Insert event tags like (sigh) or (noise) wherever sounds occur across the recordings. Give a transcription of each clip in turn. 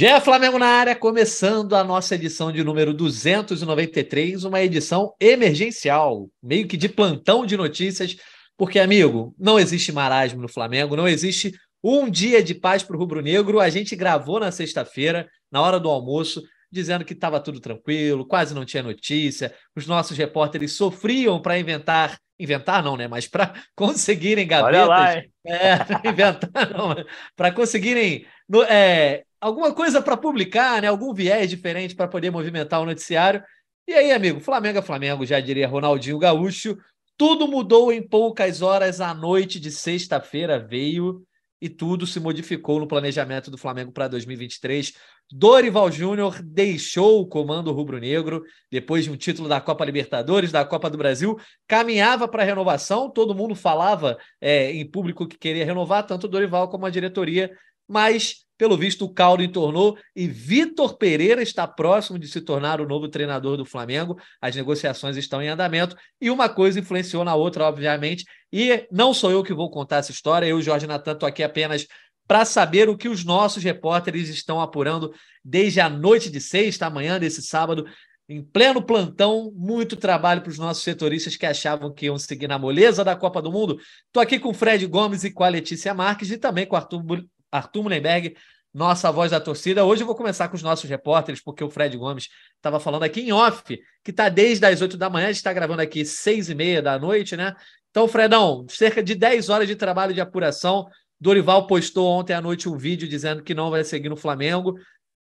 Gé Flamengo na área, começando a nossa edição de número 293, uma edição emergencial, meio que de plantão de notícias, porque, amigo, não existe marasmo no Flamengo, não existe um dia de paz para o rubro-negro. A gente gravou na sexta-feira, na hora do almoço, dizendo que estava tudo tranquilo, quase não tinha notícia. Os nossos repórteres sofriam para inventar, inventar não, né? Mas para (laughs) conseguirem gavetas. Lá? É, inventar (laughs) não, para conseguirem é, alguma coisa para publicar, né? Algum viés diferente para poder movimentar o noticiário. E aí, amigo, Flamengo é Flamengo, já diria Ronaldinho Gaúcho. Tudo mudou em poucas horas. A noite de sexta-feira veio e tudo se modificou no planejamento do Flamengo para 2023. Dorival Júnior deixou o comando rubro-negro depois de um título da Copa Libertadores, da Copa do Brasil, caminhava para a renovação. Todo mundo falava é, em público que queria renovar, tanto o Dorival como a diretoria, mas pelo visto, o caldo entornou e Vitor Pereira está próximo de se tornar o novo treinador do Flamengo. As negociações estão em andamento e uma coisa influenciou na outra, obviamente. E não sou eu que vou contar essa história, eu, Jorge Natan, estou aqui apenas para saber o que os nossos repórteres estão apurando desde a noite de sexta, amanhã desse sábado, em pleno plantão, muito trabalho para os nossos setoristas que achavam que iam seguir na moleza da Copa do Mundo. Estou aqui com o Fred Gomes e com a Letícia Marques e também com o Arthur Arthur Mullenberg, nossa voz da torcida. Hoje eu vou começar com os nossos repórteres, porque o Fred Gomes estava falando aqui em off, que está desde as 8 da manhã, a gente está gravando aqui seis e meia da noite, né? Então, Fredão, cerca de 10 horas de trabalho de apuração. Dorival postou ontem à noite um vídeo dizendo que não vai seguir no Flamengo.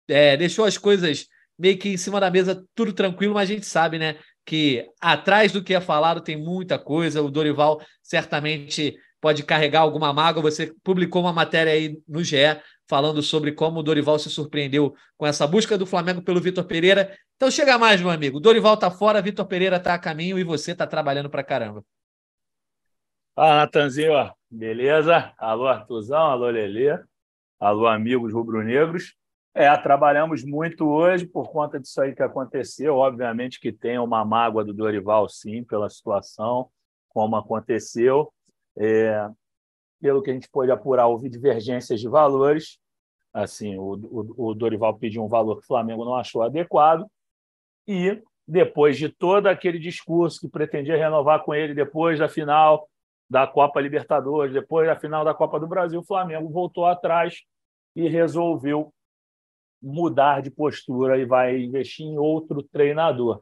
É, deixou as coisas meio que em cima da mesa, tudo tranquilo, mas a gente sabe, né? Que atrás do que é falado tem muita coisa. O Dorival certamente pode carregar alguma mágoa. Você publicou uma matéria aí no GE falando sobre como o Dorival se surpreendeu com essa busca do Flamengo pelo Vitor Pereira. Então chega mais, meu amigo. Dorival tá fora, Vitor Pereira tá a caminho e você tá trabalhando pra caramba. Fala, Natanzinho. Beleza? Alô, Artuzão. Alô, Lelê. Alô, amigos rubro-negros. É, trabalhamos muito hoje por conta disso aí que aconteceu. Obviamente que tem uma mágoa do Dorival, sim, pela situação, como aconteceu. É, pelo que a gente pôde apurar, houve divergências de valores. Assim, o, o, o Dorival pediu um valor que o Flamengo não achou adequado. E depois de todo aquele discurso que pretendia renovar com ele depois da final da Copa Libertadores, depois da final da Copa do Brasil, o Flamengo voltou atrás e resolveu mudar de postura e vai investir em outro treinador.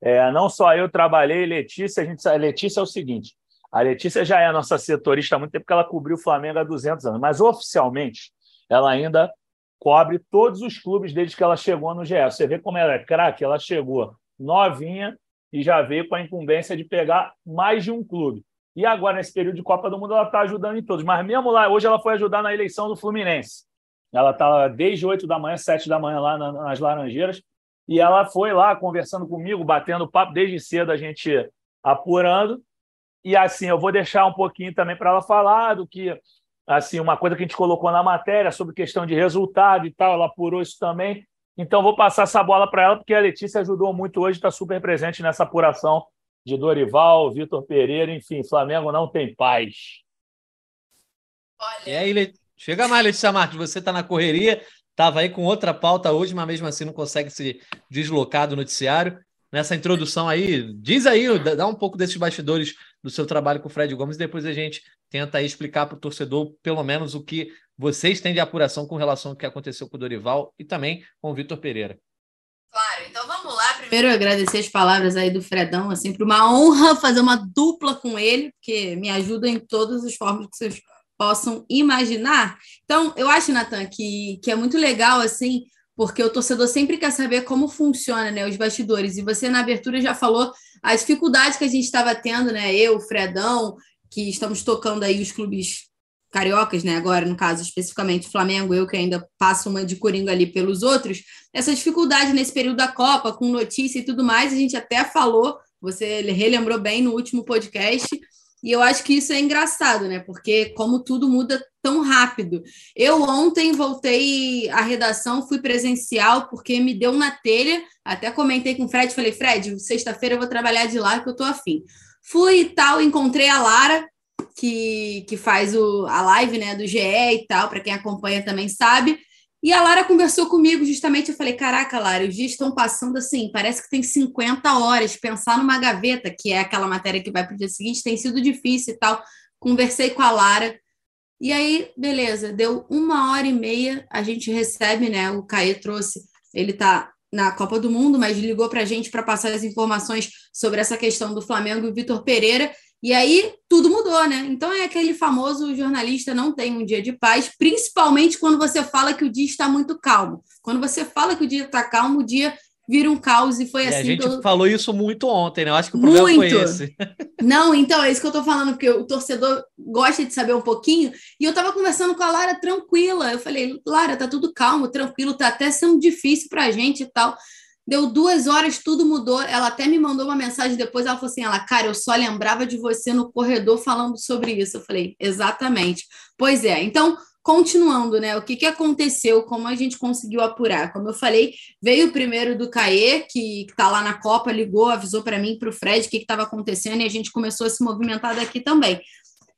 É, não só eu trabalhei, Letícia, a gente, Letícia é o seguinte, a Letícia já é a nossa setorista há muito tempo, porque ela cobriu o Flamengo há 200 anos, mas oficialmente ela ainda cobre todos os clubes desde que ela chegou no GE. Você vê como ela é craque, ela chegou novinha e já veio com a incumbência de pegar mais de um clube. E agora, nesse período de Copa do Mundo, ela está ajudando em todos. Mas mesmo lá, hoje ela foi ajudar na eleição do Fluminense. Ela está desde 8 da manhã, 7 da manhã lá nas Laranjeiras. E ela foi lá conversando comigo, batendo papo desde cedo, a gente apurando. E assim, eu vou deixar um pouquinho também para ela falar do que, assim, uma coisa que a gente colocou na matéria sobre questão de resultado e tal, ela apurou isso também. Então, vou passar essa bola para ela, porque a Letícia ajudou muito hoje, está super presente nessa apuração de Dorival, Vitor Pereira, enfim, Flamengo não tem paz. Olha. E aí, Le... chega mais, Letícia Marques, você está na correria, estava aí com outra pauta hoje, mas mesmo assim não consegue se deslocar do noticiário. Nessa introdução aí, diz aí, dá um pouco desses bastidores do seu trabalho com o Fred Gomes, depois a gente tenta explicar para o torcedor, pelo menos, o que vocês têm de apuração com relação ao que aconteceu com o Dorival e também com o Vitor Pereira. Claro, então vamos lá. Primeiro, agradecer as palavras aí do Fredão. É sempre uma honra fazer uma dupla com ele, porque me ajuda em todas as formas que vocês possam imaginar. Então, eu acho, Natan, que, que é muito legal, assim, porque o torcedor sempre quer saber como funciona, né, os bastidores. E você, na abertura, já falou as dificuldades que a gente estava tendo, né? Eu, Fredão, que estamos tocando aí os clubes cariocas, né? Agora, no caso, especificamente Flamengo, eu que ainda passo uma de coringa ali pelos outros, essa dificuldade nesse período da Copa, com notícia e tudo mais, a gente até falou, você relembrou bem no último podcast, e eu acho que isso é engraçado, né? Porque como tudo muda tão rápido. Eu ontem voltei à redação, fui presencial, porque me deu na telha. Até comentei com o Fred, falei, Fred, sexta-feira eu vou trabalhar de lá que eu tô afim. Fui e tal, encontrei a Lara, que, que faz o, a live né, do GE e tal, para quem acompanha também sabe. E a Lara conversou comigo justamente, eu falei, caraca, Lara, os dias estão passando assim, parece que tem 50 horas, pensar numa gaveta, que é aquela matéria que vai para o dia seguinte, tem sido difícil e tal. Conversei com a Lara, e aí, beleza, deu uma hora e meia, a gente recebe, né, o Caê trouxe, ele tá na Copa do Mundo, mas ligou para a gente para passar as informações sobre essa questão do Flamengo e Vitor Pereira, e aí tudo mudou, né? Então é aquele famoso jornalista não tem um dia de paz, principalmente quando você fala que o dia está muito calmo. Quando você fala que o dia está calmo, o dia vira um caos e foi e assim. A gente eu... falou isso muito ontem, né? Eu acho que o problema muito. foi esse. (laughs) Não, então é isso que eu tô falando, porque o torcedor gosta de saber um pouquinho. E eu tava conversando com a Lara tranquila. Eu falei, Lara, tá tudo calmo, tranquilo, tá até sendo difícil pra gente e tal. Deu duas horas, tudo mudou. Ela até me mandou uma mensagem depois. Ela falou assim: ela, cara, eu só lembrava de você no corredor falando sobre isso. Eu falei, exatamente. Pois é. Então, continuando, né? O que, que aconteceu? Como a gente conseguiu apurar? Como eu falei, veio o primeiro do Caê, que está lá na Copa, ligou, avisou para mim, para o Fred, o que estava acontecendo, e a gente começou a se movimentar daqui também.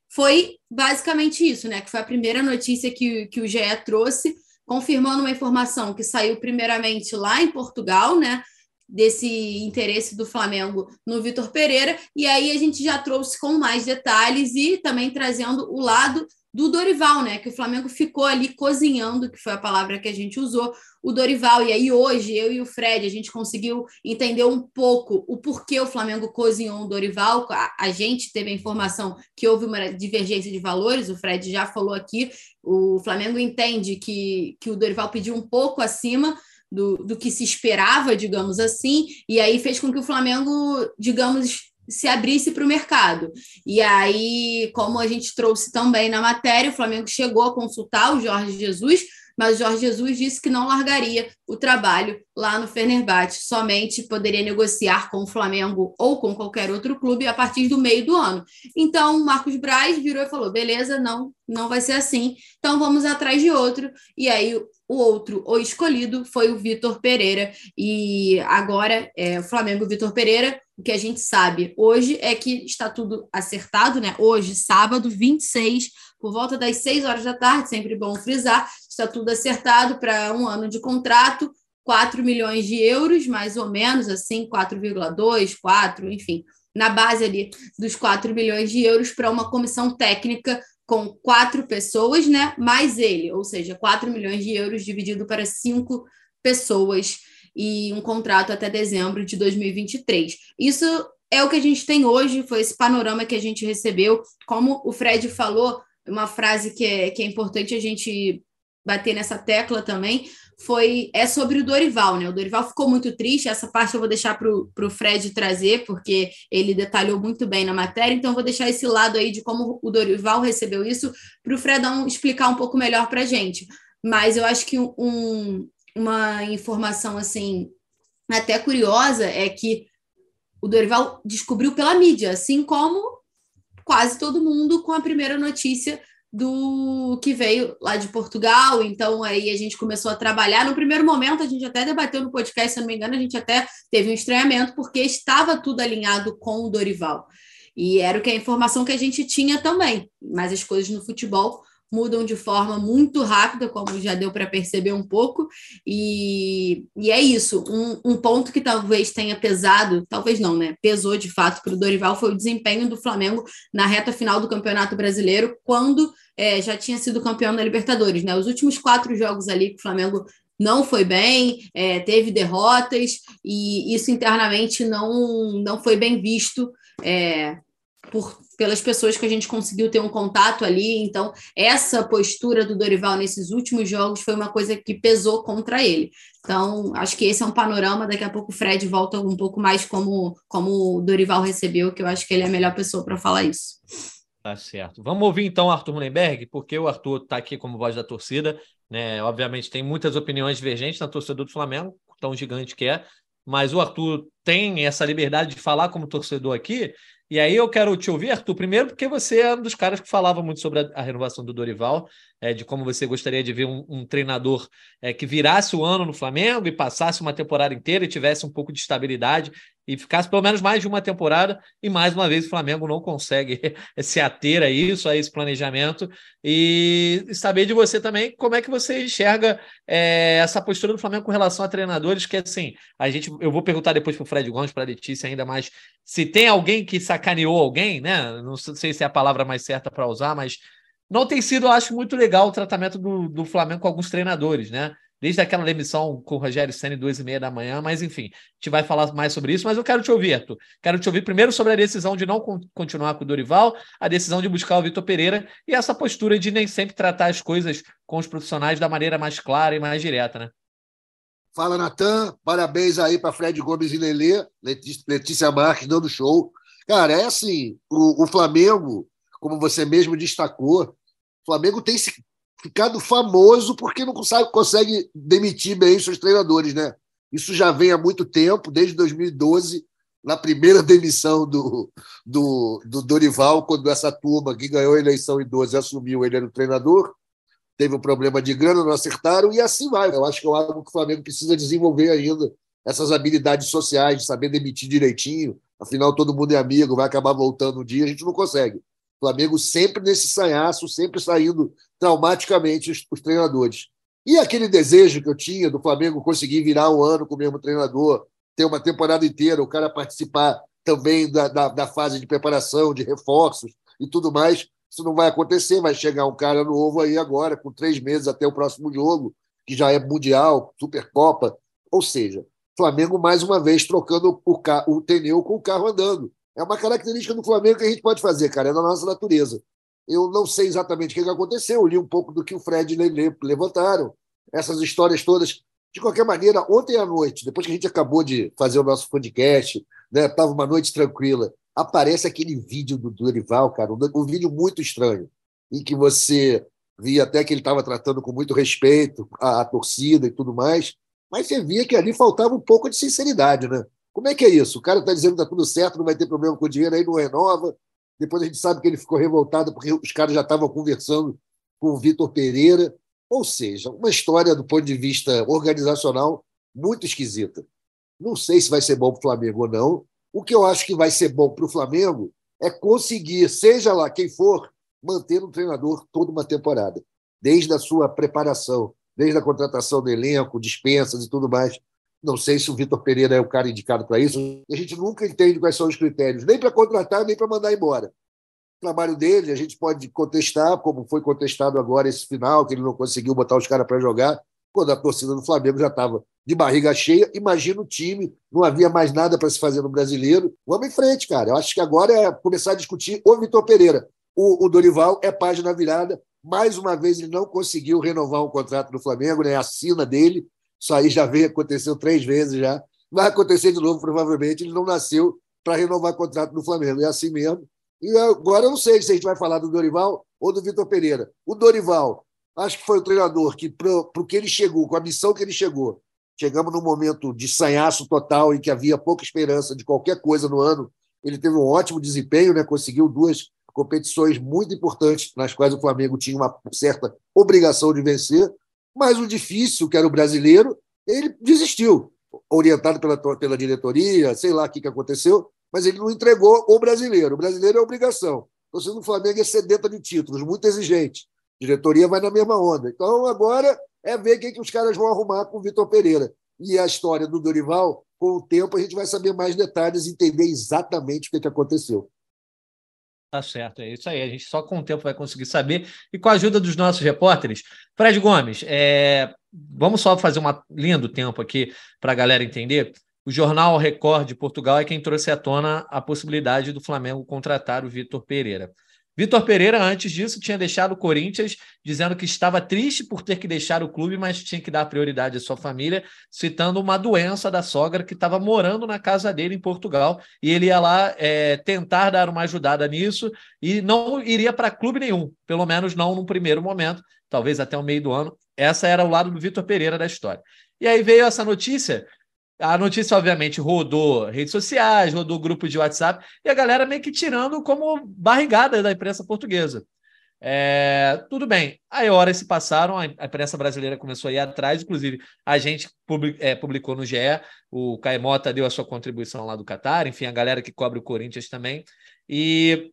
Foi basicamente isso, né? Que foi a primeira notícia que, que o GE trouxe confirmando uma informação que saiu primeiramente lá em Portugal, né? Desse interesse do Flamengo no Vitor Pereira, e aí a gente já trouxe com mais detalhes e também trazendo o lado do Dorival, né? Que o Flamengo ficou ali cozinhando, que foi a palavra que a gente usou, o Dorival. E aí hoje, eu e o Fred, a gente conseguiu entender um pouco o porquê o Flamengo cozinhou o Dorival. A, a gente teve a informação que houve uma divergência de valores, o Fred já falou aqui. O Flamengo entende que, que o Dorival pediu um pouco acima. Do, do que se esperava, digamos assim, e aí fez com que o Flamengo, digamos, se abrisse para o mercado. E aí, como a gente trouxe também na matéria, o Flamengo chegou a consultar o Jorge Jesus, mas o Jorge Jesus disse que não largaria o trabalho lá no Fenerbahçe, somente poderia negociar com o Flamengo ou com qualquer outro clube a partir do meio do ano. Então, o Marcos Braz virou e falou: beleza, não, não vai ser assim, então vamos atrás de outro. E aí, o outro, o escolhido, foi o Vitor Pereira. E agora, é, o Flamengo Vitor Pereira o que a gente sabe hoje é que está tudo acertado, né? Hoje, sábado, 26, por volta das 6 horas da tarde, sempre bom frisar, está tudo acertado para um ano de contrato, 4 milhões de euros, mais ou menos, assim, 4,2, 4, enfim, na base ali dos 4 milhões de euros para uma comissão técnica com quatro pessoas, né? Mais ele, ou seja, 4 milhões de euros dividido para cinco pessoas e um contrato até dezembro de 2023. Isso é o que a gente tem hoje, foi esse panorama que a gente recebeu. Como o Fred falou, uma frase que é, que é importante a gente bater nessa tecla também, foi é sobre o Dorival, né? O Dorival ficou muito triste, essa parte eu vou deixar para o Fred trazer, porque ele detalhou muito bem na matéria, então vou deixar esse lado aí de como o Dorival recebeu isso para o Fredão explicar um pouco melhor para a gente. Mas eu acho que um, uma informação assim até curiosa é que o Dorival descobriu pela mídia, assim como quase todo mundo com a primeira notícia do que veio lá de Portugal. Então aí a gente começou a trabalhar. No primeiro momento a gente até debateu no podcast, se não me engano, a gente até teve um estranhamento porque estava tudo alinhado com o Dorival. E era o que a informação que a gente tinha também. Mas as coisas no futebol mudam de forma muito rápida, como já deu para perceber um pouco, e, e é isso. Um, um, ponto que talvez tenha pesado, talvez não, né? Pesou de fato para o Dorival foi o desempenho do Flamengo na reta final do Campeonato Brasileiro, quando é, já tinha sido campeão da Libertadores, né? Os últimos quatro jogos ali que o Flamengo não foi bem, é, teve derrotas, e isso internamente não, não foi bem visto. É, por, pelas pessoas que a gente conseguiu ter um contato ali. Então, essa postura do Dorival nesses últimos jogos foi uma coisa que pesou contra ele. Então, acho que esse é um panorama. Daqui a pouco o Fred volta um pouco mais como, como o Dorival recebeu, que eu acho que ele é a melhor pessoa para falar isso. Tá certo. Vamos ouvir então o Arthur Mullenberg, porque o Arthur está aqui como voz da torcida. Né? Obviamente, tem muitas opiniões divergentes na torcida do Flamengo, tão gigante que é, mas o Arthur tem essa liberdade de falar como torcedor aqui, e aí eu quero te ouvir, Arthur, primeiro porque você é um dos caras que falava muito sobre a, a renovação do Dorival, é, de como você gostaria de ver um, um treinador é, que virasse o ano no Flamengo e passasse uma temporada inteira e tivesse um pouco de estabilidade. E ficasse pelo menos mais de uma temporada. E mais uma vez o Flamengo não consegue (laughs) se ater a isso, a esse planejamento. E saber de você também como é que você enxerga é, essa postura do Flamengo com relação a treinadores, que assim, a gente, eu vou perguntar depois para o Fred Gomes, para a Letícia ainda mais, se tem alguém que sacaneou alguém, né? Não sei se é a palavra mais certa para usar, mas não tem sido, eu acho, muito legal o tratamento do, do Flamengo com alguns treinadores, né? Desde aquela demissão com o Rogério Senna, duas e meia da manhã, mas enfim, a gente vai falar mais sobre isso, mas eu quero te ouvir, Arthur. Quero te ouvir primeiro sobre a decisão de não continuar com o Dorival, a decisão de buscar o Vitor Pereira e essa postura de nem sempre tratar as coisas com os profissionais da maneira mais clara e mais direta, né? Fala, Natan. Parabéns aí para Fred Gomes e Lelê, Letícia Marques dando show. Cara, é assim, o, o Flamengo como você mesmo destacou, o Flamengo tem ficado famoso porque não consegue, consegue demitir bem seus treinadores, né? Isso já vem há muito tempo, desde 2012, na primeira (laughs) demissão do, do, do Dorival, quando essa turma que ganhou a eleição em 12 assumiu, ele era o treinador, teve um problema de grana, não acertaram, e assim vai. Eu acho que é algo que o Flamengo precisa desenvolver ainda, essas habilidades sociais, de saber demitir direitinho, afinal todo mundo é amigo, vai acabar voltando um dia, a gente não consegue. Flamengo sempre nesse sanhaço, sempre saindo traumaticamente os, os, treinadores. E aquele desejo que eu tinha do Flamengo conseguir virar um ano com o mesmo treinador, ter uma temporada inteira, o cara participar também da, da, da fase de preparação, de reforços e tudo mais, isso não vai acontecer. Vai chegar um cara novo aí agora, com três meses até o próximo jogo, que já é Mundial, Supercopa. Ou seja, Flamengo mais uma vez trocando o, o pneu com o carro andando. É uma característica do Flamengo que a gente pode fazer, cara, é da nossa natureza. Eu não sei exatamente o que aconteceu, eu li um pouco do que o Fred e Lele levantaram, essas histórias todas. De qualquer maneira, ontem à noite, depois que a gente acabou de fazer o nosso podcast, né, uma noite tranquila, aparece aquele vídeo do Dorival, cara, um, um vídeo muito estranho, em que você via até que ele estava tratando com muito respeito a, a torcida e tudo mais, mas você via que ali faltava um pouco de sinceridade, né? Como é que é isso? O cara está dizendo que está tudo certo, não vai ter problema com o dinheiro, aí não renova. Depois a gente sabe que ele ficou revoltado porque os caras já estavam conversando com o Vitor Pereira. Ou seja, uma história do ponto de vista organizacional muito esquisita. Não sei se vai ser bom para o Flamengo ou não. O que eu acho que vai ser bom para o Flamengo é conseguir, seja lá quem for, manter um treinador toda uma temporada, desde a sua preparação, desde a contratação do elenco, dispensas e tudo mais. Não sei se o Vitor Pereira é o cara indicado para isso. A gente nunca entende quais são os critérios, nem para contratar, nem para mandar embora. O trabalho dele, a gente pode contestar, como foi contestado agora esse final, que ele não conseguiu botar os caras para jogar, quando a torcida do Flamengo já estava de barriga cheia. Imagina o time, não havia mais nada para se fazer no brasileiro. Vamos em frente, cara. Eu acho que agora é começar a discutir o Vitor Pereira. O, o Dorival é página virada. Mais uma vez, ele não conseguiu renovar um contrato do Flamengo, né? a sina dele. Isso aí já veio, aconteceu três vezes já. Vai acontecer de novo, provavelmente. Ele não nasceu para renovar contrato no Flamengo. É assim mesmo. E agora eu não sei se a gente vai falar do Dorival ou do Vitor Pereira. O Dorival, acho que foi o treinador que, para o que ele chegou, com a missão que ele chegou, chegamos num momento de sanhaço total em que havia pouca esperança de qualquer coisa no ano. Ele teve um ótimo desempenho, né? conseguiu duas competições muito importantes, nas quais o Flamengo tinha uma certa obrigação de vencer. Mas o difícil, que era o brasileiro, ele desistiu, orientado pela, pela diretoria, sei lá o que, que aconteceu, mas ele não entregou o brasileiro. O brasileiro é obrigação. Então, se no Flamengo é sedenta de títulos, muito exigente. A diretoria vai na mesma onda. Então, agora é ver o que, que os caras vão arrumar com o Vitor Pereira. E a história do Dorival, com o tempo, a gente vai saber mais detalhes e entender exatamente o que, que aconteceu. Tá certo, é isso aí. A gente só com o tempo vai conseguir saber. E com a ajuda dos nossos repórteres, Fred Gomes, é... vamos só fazer um lindo tempo aqui para a galera entender. O jornal Record de Portugal é quem trouxe à tona a possibilidade do Flamengo contratar o Vitor Pereira. Vitor Pereira, antes disso, tinha deixado o Corinthians, dizendo que estava triste por ter que deixar o clube, mas tinha que dar prioridade à sua família, citando uma doença da sogra que estava morando na casa dele em Portugal. E ele ia lá é, tentar dar uma ajudada nisso e não iria para clube nenhum, pelo menos não no primeiro momento, talvez até o meio do ano. Essa era o lado do Vitor Pereira da história. E aí veio essa notícia a notícia, obviamente, rodou redes sociais, rodou grupo de WhatsApp, e a galera meio que tirando como barrigada da imprensa portuguesa. É, tudo bem. Aí horas se passaram, a imprensa brasileira começou a ir atrás, inclusive a gente é, publicou no GE, o Caemota deu a sua contribuição lá do Catar, enfim, a galera que cobre o Corinthians também. E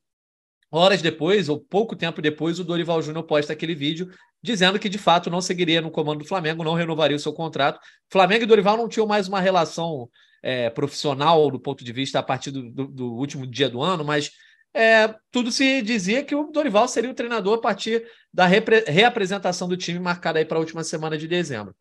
horas depois, ou pouco tempo depois, o Dorival Júnior posta aquele vídeo dizendo que de fato não seguiria no comando do Flamengo, não renovaria o seu contrato. Flamengo e Dorival não tinham mais uma relação é, profissional do ponto de vista a partir do, do, do último dia do ano, mas é, tudo se dizia que o Dorival seria o treinador a partir da reapresentação do time marcada aí para a última semana de dezembro.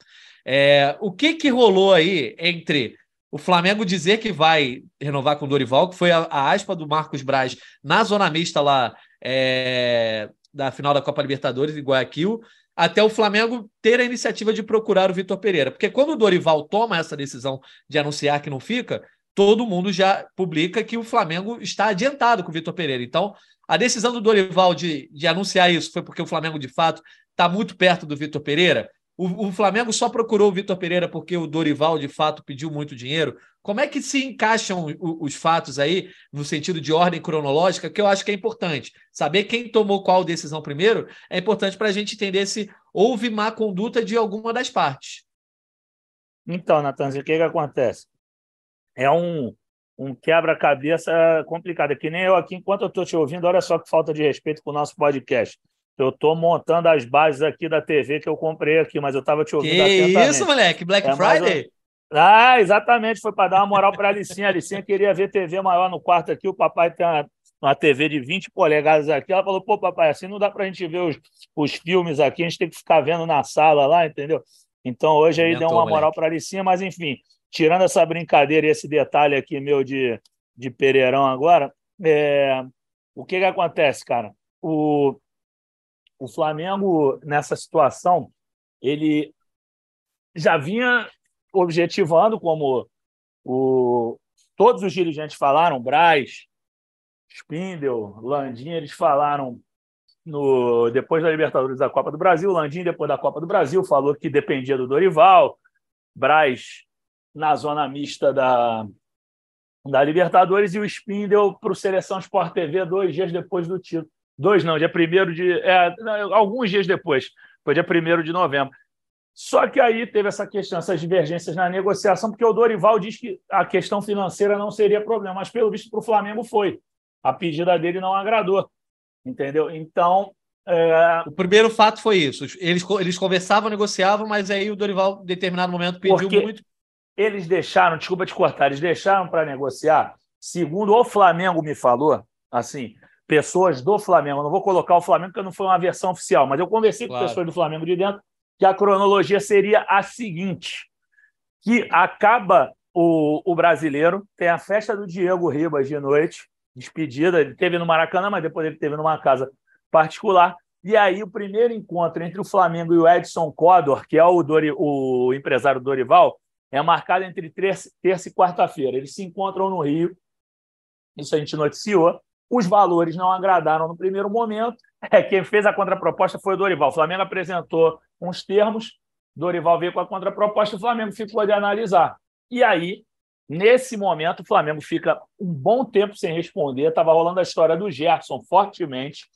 É, o que que rolou aí entre o Flamengo dizer que vai renovar com o Dorival, que foi a, a aspa do Marcos Braz na zona mista lá é, da final da Copa Libertadores em Guayaquil, até o Flamengo ter a iniciativa de procurar o Vitor Pereira. Porque quando o Dorival toma essa decisão de anunciar que não fica, todo mundo já publica que o Flamengo está adiantado com o Vitor Pereira. Então, a decisão do Dorival de, de anunciar isso foi porque o Flamengo, de fato, está muito perto do Vitor Pereira. O, o, Flamengo só procurou o Vitor Pereira porque o Dorival, de fato, pediu muito dinheiro. Como é que se encaixam os, os fatos aí, no sentido de ordem cronológica, que eu acho que é importante. Saber quem tomou qual decisão primeiro é importante para a gente entender se houve má conduta de alguma das partes. Então, Natanzinho, o que, que acontece? é um, um quebra-cabeça complicado. É que nem eu aqui, enquanto eu estou te ouvindo, olha só que falta de respeito com o nosso podcast. Eu estou montando as bases aqui da TV que eu comprei aqui, mas eu estava te ouvindo que isso, moleque? Black é Friday? Ah, exatamente. Foi para dar uma moral para a Alicinha. A Alicinha queria ver TV maior no quarto aqui. O papai tem uma, uma TV de 20 polegadas aqui. Ela falou, pô, papai, assim não dá para a gente ver os, os filmes aqui. A gente tem que ficar vendo na sala lá, entendeu? Então hoje aí deu uma moral para a Alicinha, mas enfim tirando essa brincadeira e esse detalhe aqui meu de, de Pereirão agora, é, o que, que acontece, cara? O, o Flamengo, nessa situação, ele já vinha objetivando, como o, todos os dirigentes falaram, Braz, Spindel, Landim, eles falaram no, depois da Libertadores da Copa do Brasil, Landim, depois da Copa do Brasil, falou que dependia do Dorival, Braz na zona mista da, da Libertadores e o Spindle para o Seleção Sport TV dois dias depois do título. Dois não, dia primeiro de. É, alguns dias depois, foi dia primeiro de novembro. Só que aí teve essa questão, essas divergências na negociação, porque o Dorival diz que a questão financeira não seria problema, mas pelo visto para o Flamengo foi. A pedida dele não agradou. Entendeu? Então. É... O primeiro fato foi isso. Eles, eles conversavam, negociavam, mas aí o Dorival, em determinado momento, pediu porque... muito eles deixaram, desculpa te cortar, eles deixaram para negociar, segundo o Flamengo me falou, assim, pessoas do Flamengo, não vou colocar o Flamengo porque não foi uma versão oficial, mas eu conversei claro. com pessoas do Flamengo de dentro que a cronologia seria a seguinte, que acaba o, o brasileiro, tem a festa do Diego Ribas de noite, despedida, ele teve no Maracanã, mas depois ele teve numa casa particular, e aí o primeiro encontro entre o Flamengo e o Edson Codor, que é o, Dori, o empresário Dorival, é marcado entre terça, terça e quarta-feira. Eles se encontram no Rio, isso a gente noticiou. Os valores não agradaram no primeiro momento. É, quem fez a contraproposta foi o Dorival. O Flamengo apresentou uns termos, Dorival veio com a contraproposta, o Flamengo ficou de analisar. E aí, nesse momento, o Flamengo fica um bom tempo sem responder. Estava rolando a história do Gerson fortemente,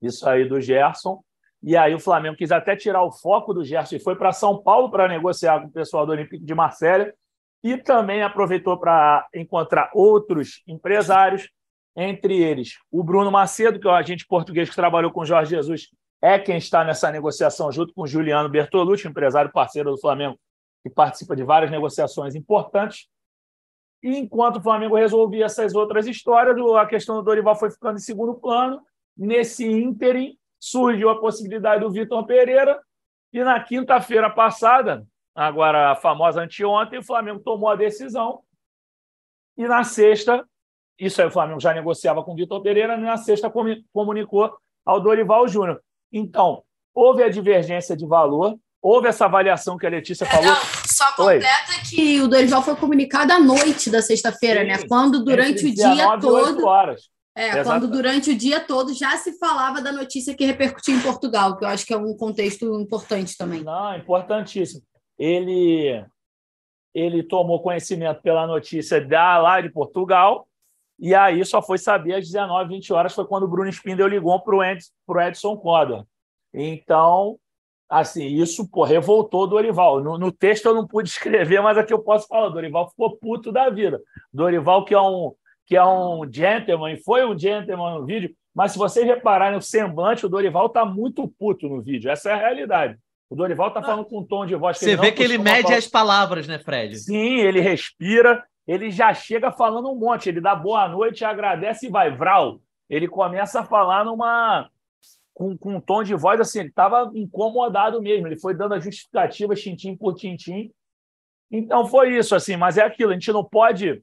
isso aí do Gerson. E aí o Flamengo quis até tirar o foco do Gerson e foi para São Paulo para negociar com o pessoal do Olympique de Marselha e também aproveitou para encontrar outros empresários, entre eles o Bruno Macedo, que é o agente português que trabalhou com Jorge Jesus, é quem está nessa negociação junto com Juliano Bertolucci, empresário parceiro do Flamengo, que participa de várias negociações importantes. E enquanto o Flamengo resolvia essas outras histórias, a questão do Dorival foi ficando em segundo plano. Nesse ínterim, surgiu a possibilidade do Vitor Pereira, e na quinta-feira passada, agora a famosa anteontem, o Flamengo tomou a decisão, e na sexta, isso aí o Flamengo já negociava com o Vitor Pereira, na sexta comunicou ao Dorival Júnior. Então, houve a divergência de valor, houve essa avaliação que a Letícia falou. Não, só completa Oi. que o Dorival foi comunicado à noite da sexta-feira, né? Quando durante o dia todo. Horas. É, Exato. quando durante o dia todo já se falava da notícia que repercutiu em Portugal, que eu acho que é um contexto importante também. Não, importantíssimo. Ele ele tomou conhecimento pela notícia da lá de Portugal E aí só foi saber às 19, 20 horas, foi quando o Bruno Spindel ligou para o Ed, Edson Codor. Então, assim, isso pô, revoltou o Dorival. No, no, texto eu não pude (laughs) escrever, mas aqui eu posso falar. O Dorival ficou puto da vida. Dorival, que é um, que é um gentleman, foi um gentleman no vídeo, mas se vocês repararem o semblante, o Dorival está muito puto no vídeo. Essa é a realidade. O Dorival está falando com um tom de voz que Você vê que ele mede falar. as palavras, né, Fred? Sim, ele respira, ele já chega falando um monte. Ele dá boa noite, agradece e vai. Vral. Ele começa a falar numa. Com, com um tom de voz assim, ele estava incomodado mesmo. Ele foi dando a justificativa, tintim por tintim. Então foi isso, assim, mas é aquilo, a gente não pode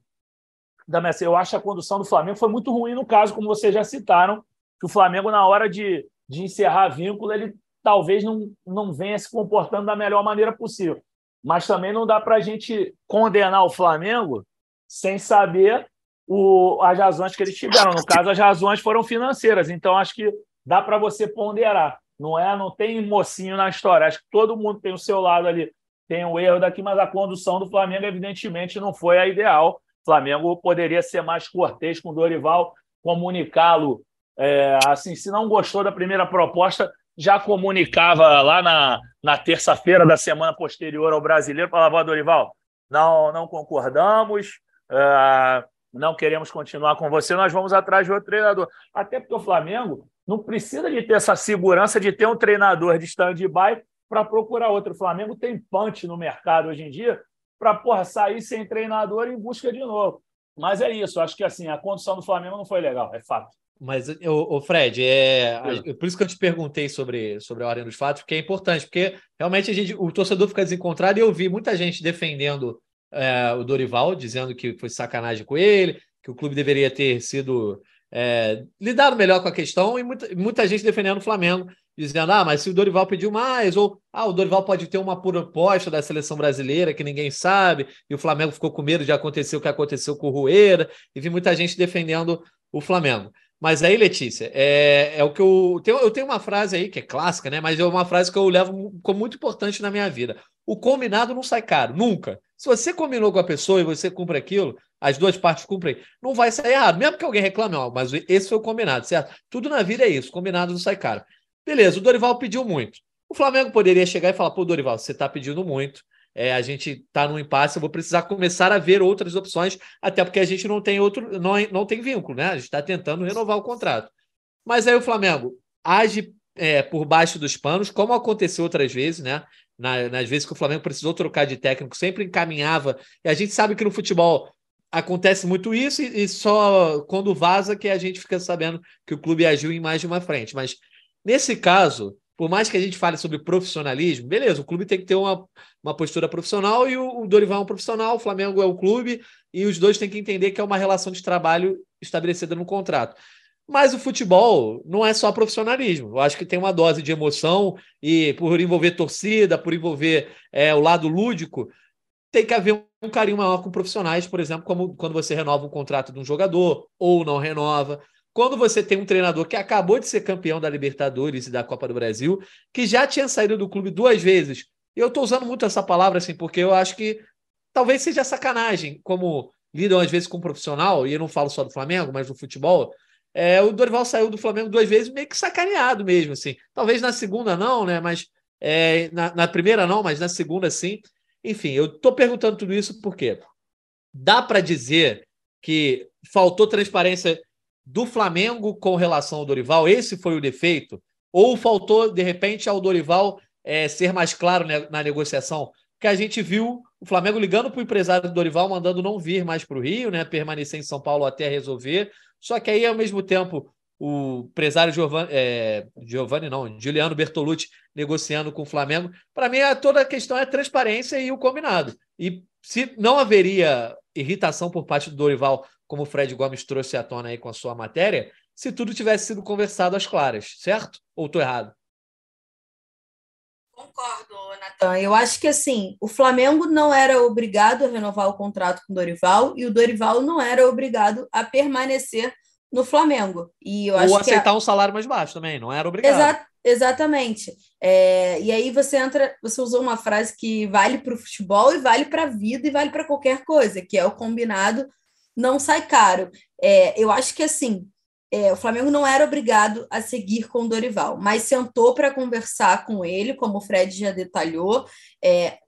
eu acho que a condução do Flamengo foi muito ruim no caso, como vocês já citaram, que o Flamengo, na hora de, de encerrar vínculo, ele talvez não, não venha se comportando da melhor maneira possível. Mas também não dá para a gente condenar o Flamengo sem saber o, as razões que eles tiveram. No caso, as razões foram financeiras. Então, acho que dá para você ponderar. Não é, não tem mocinho na história. Acho que todo mundo tem o seu lado ali. Tem o erro daqui, mas a condução do Flamengo, evidentemente, não foi a ideal. Flamengo poderia ser mais cortês com o Dorival, comunicá-lo. É, assim, se não gostou da primeira proposta, já comunicava lá na, na terça-feira da semana posterior ao brasileiro, falava, Dorival, não, não concordamos, é, não queremos continuar com você, nós vamos atrás de outro treinador. Até porque o Flamengo não precisa de ter essa segurança de ter um treinador de stand-by para procurar outro. O Flamengo tem punch no mercado hoje em dia para sair sem treinador em busca de novo. Mas é isso, acho que assim, a condição do Flamengo não foi legal, é fato. Mas, o Fred, é, é, por isso que eu te perguntei sobre, sobre a ordem dos fatos, porque é importante, porque realmente a gente, o torcedor fica desencontrado e eu vi muita gente defendendo é, o Dorival, dizendo que foi sacanagem com ele, que o clube deveria ter sido é, lidado melhor com a questão, e muita, muita gente defendendo o Flamengo, dizendo: ah, mas se o Dorival pediu mais, ou ah, o Dorival pode ter uma proposta da seleção brasileira que ninguém sabe, e o Flamengo ficou com medo de acontecer o que aconteceu com o Rueira, e vi muita gente defendendo o Flamengo. Mas aí, Letícia, é, é o que eu tenho. Eu tenho uma frase aí que é clássica, né? Mas é uma frase que eu levo como muito importante na minha vida. O combinado não sai caro, nunca. Se você combinou com a pessoa e você cumpre aquilo, as duas partes cumprem, não vai sair errado. Mesmo que alguém reclame, ó, mas esse foi o combinado, certo? Tudo na vida é isso, combinado não sai caro. Beleza, o Dorival pediu muito. O Flamengo poderia chegar e falar: pô, Dorival, você está pedindo muito. É, a gente está no impasse, eu vou precisar começar a ver outras opções, até porque a gente não tem outro, não, não tem vínculo, né? A gente está tentando renovar o contrato. Mas aí o Flamengo age é, por baixo dos panos, como aconteceu outras vezes, né? Na, nas vezes que o Flamengo precisou trocar de técnico, sempre encaminhava. E a gente sabe que no futebol acontece muito isso, e, e só quando vaza que a gente fica sabendo que o clube agiu em mais de uma frente. Mas Nesse caso, por mais que a gente fale sobre profissionalismo, beleza, o clube tem que ter uma, uma postura profissional e o, o Dorival é um profissional, o Flamengo é o clube, e os dois têm que entender que é uma relação de trabalho estabelecida no contrato. Mas o futebol não é só profissionalismo. Eu acho que tem uma dose de emoção e por envolver torcida, por envolver é, o lado lúdico, tem que haver um carinho maior com profissionais, por exemplo, como quando você renova um contrato de um jogador ou não renova. Quando você tem um treinador que acabou de ser campeão da Libertadores e da Copa do Brasil, que já tinha saído do clube duas vezes. Eu estou usando muito essa palavra assim, porque eu acho que talvez seja sacanagem, como lidam às vezes com um profissional, e eu não falo só do Flamengo, mas do futebol. É, o Dorival saiu do Flamengo duas vezes, meio que sacaneado mesmo, assim. Talvez na segunda não, né? Mas é, na, na, primeira não, mas na segunda sim. Enfim, eu estou perguntando tudo isso porque dá para dizer que faltou transparência do Flamengo com relação ao Dorival? Esse foi o defeito? Ou faltou, de repente, ao Dorival é, ser mais claro né, na negociação? Que a gente viu o Flamengo ligando para o empresário do Dorival, mandando não vir mais para o Rio, né, permanecer em São Paulo até resolver. Só que aí, ao mesmo tempo, o empresário Giovanni, é, não, Juliano Bertolucci negociando com o Flamengo. Para mim, é, toda a questão é transparência e o combinado. E se não haveria irritação por parte do Dorival como o Fred Gomes trouxe à tona aí com a sua matéria, se tudo tivesse sido conversado às claras, certo? Ou estou errado? Concordo, Natan. Eu acho que assim, o Flamengo não era obrigado a renovar o contrato com o Dorival e o Dorival não era obrigado a permanecer no Flamengo. E eu Ou aceitar a... um salário mais baixo também, não era obrigado. Exa exatamente. É... E aí você entra, você usou uma frase que vale para o futebol e vale para a vida e vale para qualquer coisa, que é o combinado não sai caro. É, eu acho que assim, é, o Flamengo não era obrigado a seguir com o Dorival, mas sentou para conversar com ele, como o Fred já detalhou, é,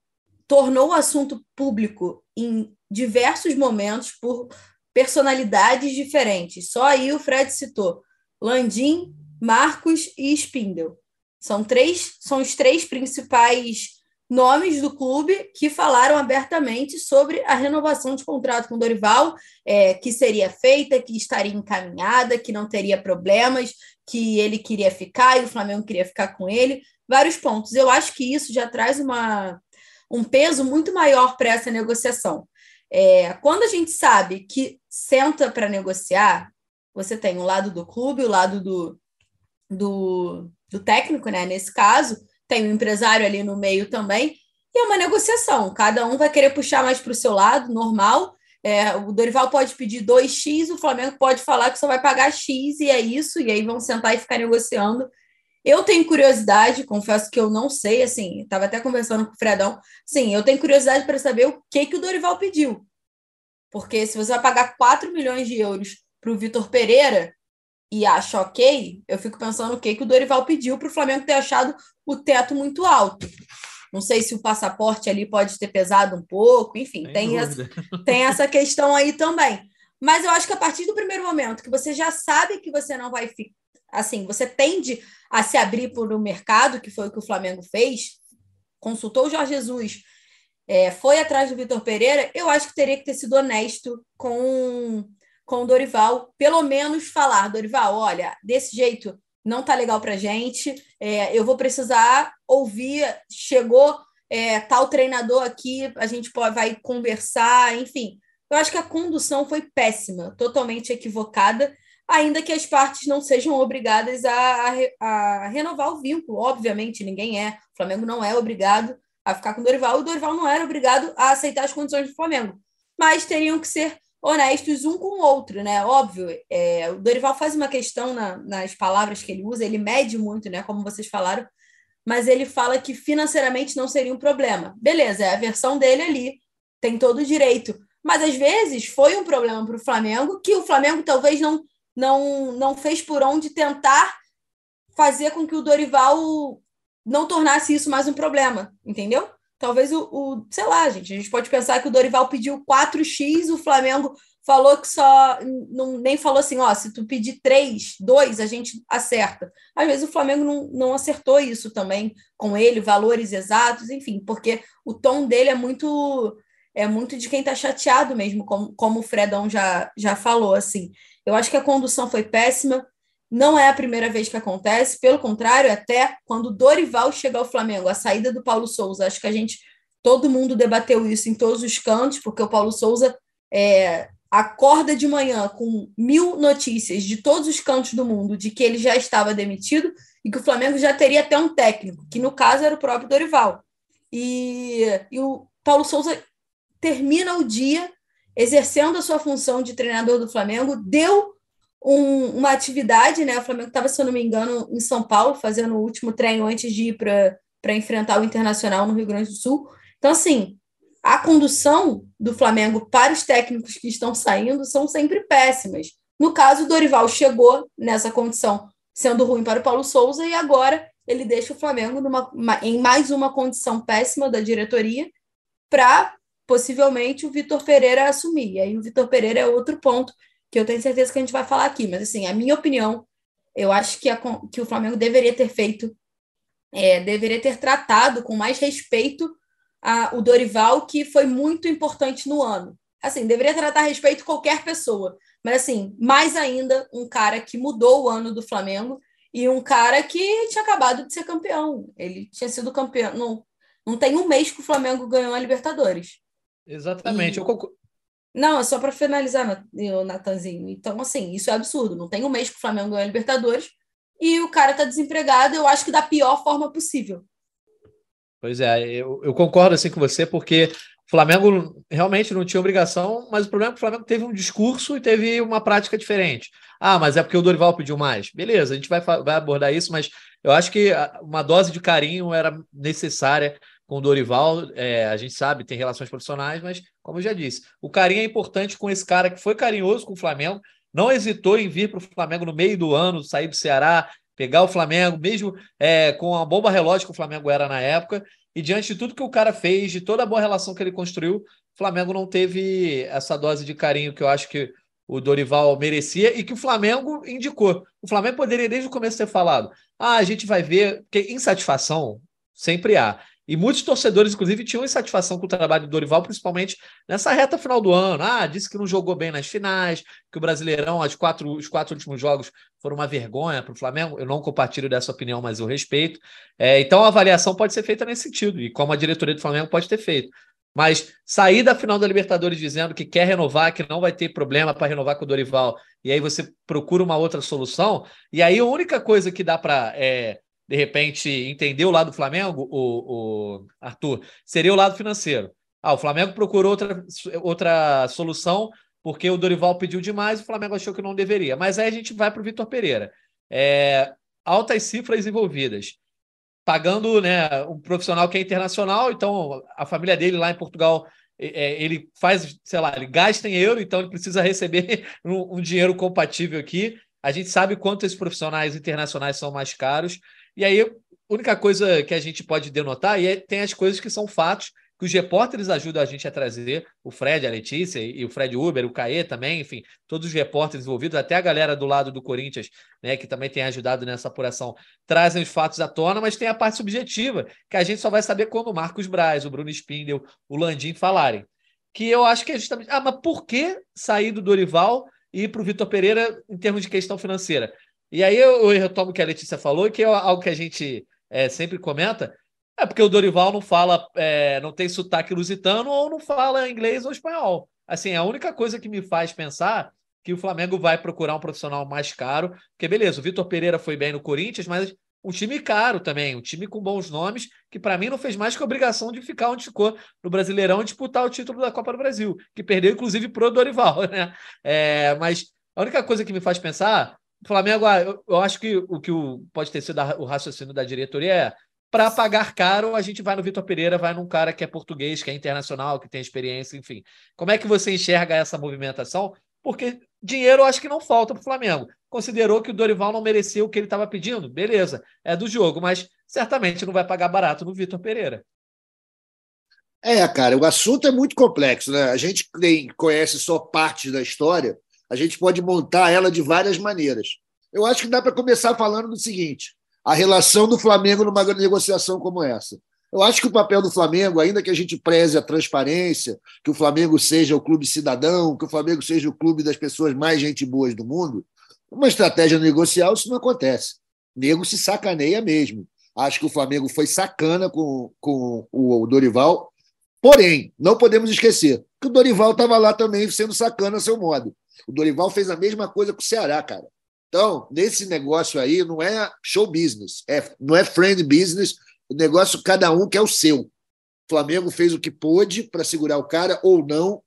tornou o assunto público em diversos momentos por personalidades diferentes. Só aí o Fred citou Landim, Marcos e Spindle. São três, são os três principais nomes do clube que falaram abertamente sobre a renovação de contrato com Dorival, é, que seria feita, que estaria encaminhada, que não teria problemas, que ele queria ficar e o Flamengo queria ficar com ele. Vários pontos. Eu acho que isso já traz uma, um peso muito maior para essa negociação. É, quando a gente sabe que senta para negociar, você tem o lado do clube, o lado do, do, do técnico, né? Nesse caso, tem um empresário ali no meio também, e é uma negociação. Cada um vai querer puxar mais para o seu lado, normal. É, o Dorival pode pedir 2x, o Flamengo pode falar que só vai pagar X e é isso, e aí vão sentar e ficar negociando. Eu tenho curiosidade, confesso que eu não sei, assim, estava até conversando com o Fredão. Sim, eu tenho curiosidade para saber o que, que o Dorival pediu. Porque se você vai pagar 4 milhões de euros para o Vitor Pereira, e acha ok, eu fico pensando o que, que o Dorival pediu para o Flamengo ter achado o teto muito alto. Não sei se o passaporte ali pode ter pesado um pouco, enfim, tem essa, (laughs) tem essa questão aí também. Mas eu acho que a partir do primeiro momento que você já sabe que você não vai ficar. Assim, você tende a se abrir para o mercado, que foi o que o Flamengo fez, consultou o Jorge Jesus, é, foi atrás do Vitor Pereira, eu acho que teria que ter sido honesto com com o Dorival, pelo menos falar, Dorival, olha, desse jeito não tá legal pra gente, é, eu vou precisar ouvir, chegou é, tal treinador aqui, a gente pode, vai conversar, enfim. Eu acho que a condução foi péssima, totalmente equivocada, ainda que as partes não sejam obrigadas a, a, a renovar o vínculo. Obviamente, ninguém é. O Flamengo não é obrigado a ficar com o Dorival, e o Dorival não era obrigado a aceitar as condições do Flamengo. Mas teriam que ser honestos um com o outro, né? Óbvio, é, o Dorival faz uma questão na, nas palavras que ele usa, ele mede muito, né? Como vocês falaram, mas ele fala que financeiramente não seria um problema. Beleza, é a versão dele ali, tem todo o direito. Mas às vezes foi um problema para o Flamengo que o Flamengo talvez não, não, não fez por onde tentar fazer com que o Dorival não tornasse isso mais um problema, entendeu? Talvez o, o, sei lá, gente, a gente pode pensar que o Dorival pediu 4x, o Flamengo falou que só não, nem falou assim, ó, se tu pedir 3, 2, a gente acerta. Às vezes o Flamengo não, não acertou isso também com ele, valores exatos, enfim, porque o tom dele é muito é muito de quem está chateado mesmo, como, como o Fredão já, já falou, assim. Eu acho que a condução foi péssima, não é a primeira vez que acontece, pelo contrário, até quando Dorival chega ao Flamengo, a saída do Paulo Souza, acho que a gente, todo mundo debateu isso em todos os cantos, porque o Paulo Souza é, acorda de manhã com mil notícias de todos os cantos do mundo de que ele já estava demitido e que o Flamengo já teria até um técnico, que no caso era o próprio Dorival. E, e o Paulo Souza termina o dia exercendo a sua função de treinador do Flamengo, deu um, uma atividade, né? O Flamengo estava, se eu não me engano, em São Paulo, fazendo o último treino antes de ir para enfrentar o Internacional no Rio Grande do Sul. Então, assim, a condução do Flamengo para os técnicos que estão saindo são sempre péssimas. No caso, o Dorival chegou nessa condição sendo ruim para o Paulo Souza e agora ele deixa o Flamengo numa, em mais uma condição péssima da diretoria para possivelmente o Vitor Pereira assumir. E aí o Vitor Pereira é outro ponto que eu tenho certeza que a gente vai falar aqui, mas assim, a minha opinião, eu acho que, a, que o Flamengo deveria ter feito, é, deveria ter tratado com mais respeito a, o Dorival, que foi muito importante no ano. Assim, deveria tratar a respeito qualquer pessoa, mas assim, mais ainda um cara que mudou o ano do Flamengo e um cara que tinha acabado de ser campeão. Ele tinha sido campeão. Não, não tem um mês que o Flamengo ganhou a Libertadores. Exatamente. E... Eu, concordo, não, é só para finalizar, Natanzinho. Então, assim, isso é absurdo. Não tem um mês que o Flamengo ganha Libertadores e o cara tá desempregado, eu acho que da pior forma possível. Pois é, eu, eu concordo assim com você, porque o Flamengo realmente não tinha obrigação, mas o problema é que o Flamengo teve um discurso e teve uma prática diferente. Ah, mas é porque o Dorival pediu mais. Beleza, a gente vai, vai abordar isso, mas eu acho que uma dose de carinho era necessária com o Dorival, é, a gente sabe, tem relações profissionais, mas, como eu já disse, o carinho é importante com esse cara que foi carinhoso com o Flamengo, não hesitou em vir para o Flamengo no meio do ano, sair do Ceará, pegar o Flamengo, mesmo é, com a bomba relógio que o Flamengo era na época. E diante de tudo que o cara fez, de toda a boa relação que ele construiu, o Flamengo não teve essa dose de carinho que eu acho que o Dorival merecia e que o Flamengo indicou. O Flamengo poderia desde o começo ter falado: ah, a gente vai ver, porque insatisfação sempre há. E muitos torcedores, inclusive, tinham insatisfação com o trabalho do Dorival, principalmente nessa reta final do ano. Ah, disse que não jogou bem nas finais, que o Brasileirão, as quatro, os quatro últimos jogos foram uma vergonha para o Flamengo. Eu não compartilho dessa opinião, mas eu respeito. É, então a avaliação pode ser feita nesse sentido, e como a diretoria do Flamengo pode ter feito. Mas sair da final da Libertadores dizendo que quer renovar, que não vai ter problema para renovar com o Dorival, e aí você procura uma outra solução, e aí a única coisa que dá para, é, de repente, entender o lado do Flamengo, o, o, Arthur, seria o lado financeiro. Ah, o Flamengo procurou outra, outra solução porque o Dorival pediu demais, o Flamengo achou que não deveria. Mas aí a gente vai para o Vitor Pereira. É, altas cifras envolvidas pagando né, um profissional que é internacional, então a família dele lá em Portugal é, ele faz, sei lá, ele gasta em euro, então ele precisa receber (laughs) um, um, dinheiro compatível aqui. A gente sabe quanto esses profissionais internacionais são mais caros. E aí, a única coisa que a gente pode denotar, e é, tem as coisas que são fatos, que os repórteres ajudam a gente a trazer, o Fred, a Letícia e o Fred Uber, o Caê também, enfim, todos os repórteres envolvidos, até a galera do lado do Corinthians, né, que também tem ajudado nessa apuração, trazem os fatos à tona, mas tem a parte subjetiva, que a gente só vai saber quando o Marcos Braz, o Bruno Spindel, o Landim falarem. Que eu acho que é justamente. Ah, mas por que sair do Dorival e ir para o Vitor Pereira em termos de questão financeira? E aí eu, eu retomo o que a Letícia falou, que é algo que a gente é, sempre comenta é porque o Dorival não fala, é, não tem sotaque lusitano ou não fala inglês ou espanhol. Assim, a única coisa que me faz pensar que o Flamengo vai procurar um profissional mais caro, porque beleza, o Vitor Pereira foi bem no Corinthians, mas um time caro também, um time com bons nomes, que para mim não fez mais que a obrigação de ficar onde ficou no Brasileirão e disputar o título da Copa do Brasil, que perdeu inclusive pro Dorival, (laughs) né? É, mas a única coisa que me faz pensar, Flamengo, ah, eu, acho que o que pode ter sido o raciocínio da diretoria é para pagar caro, a gente vai no Vitor Pereira, vai num cara que é português, que é internacional, que tem experiência, enfim. Como é que você enxerga essa movimentação? Porque dinheiro eu acho que não falta para o Flamengo. Considerou que o Dorival não merecia o que ele estava pedindo? Beleza, é do jogo, mas certamente não vai pagar barato no Vitor Pereira. É, cara, o assunto é muito complexo, né? A gente conhece só parte da história, a gente pode montar ela de várias maneiras. Eu acho que dá para começar falando do seguinte: a relação do Flamengo numa negociação como essa. Eu acho que o papel do Flamengo, ainda que a gente preze a transparência, que o Flamengo seja o clube cidadão, que o Flamengo seja o clube das pessoas mais gente boas do mundo, uma estratégia negocial isso não acontece. O nego se sacaneia mesmo. Acho que o Flamengo foi sacana com, com o Dorival. Porém, não podemos esquecer que o Dorival estava lá também sendo sacana a seu modo. O Dorival fez a mesma coisa com o Ceará, cara. Então, nesse negócio aí, não é show business, é, não é friend business, o negócio cada um quer o seu. O Flamengo fez o que pôde para segurar o cara ou não.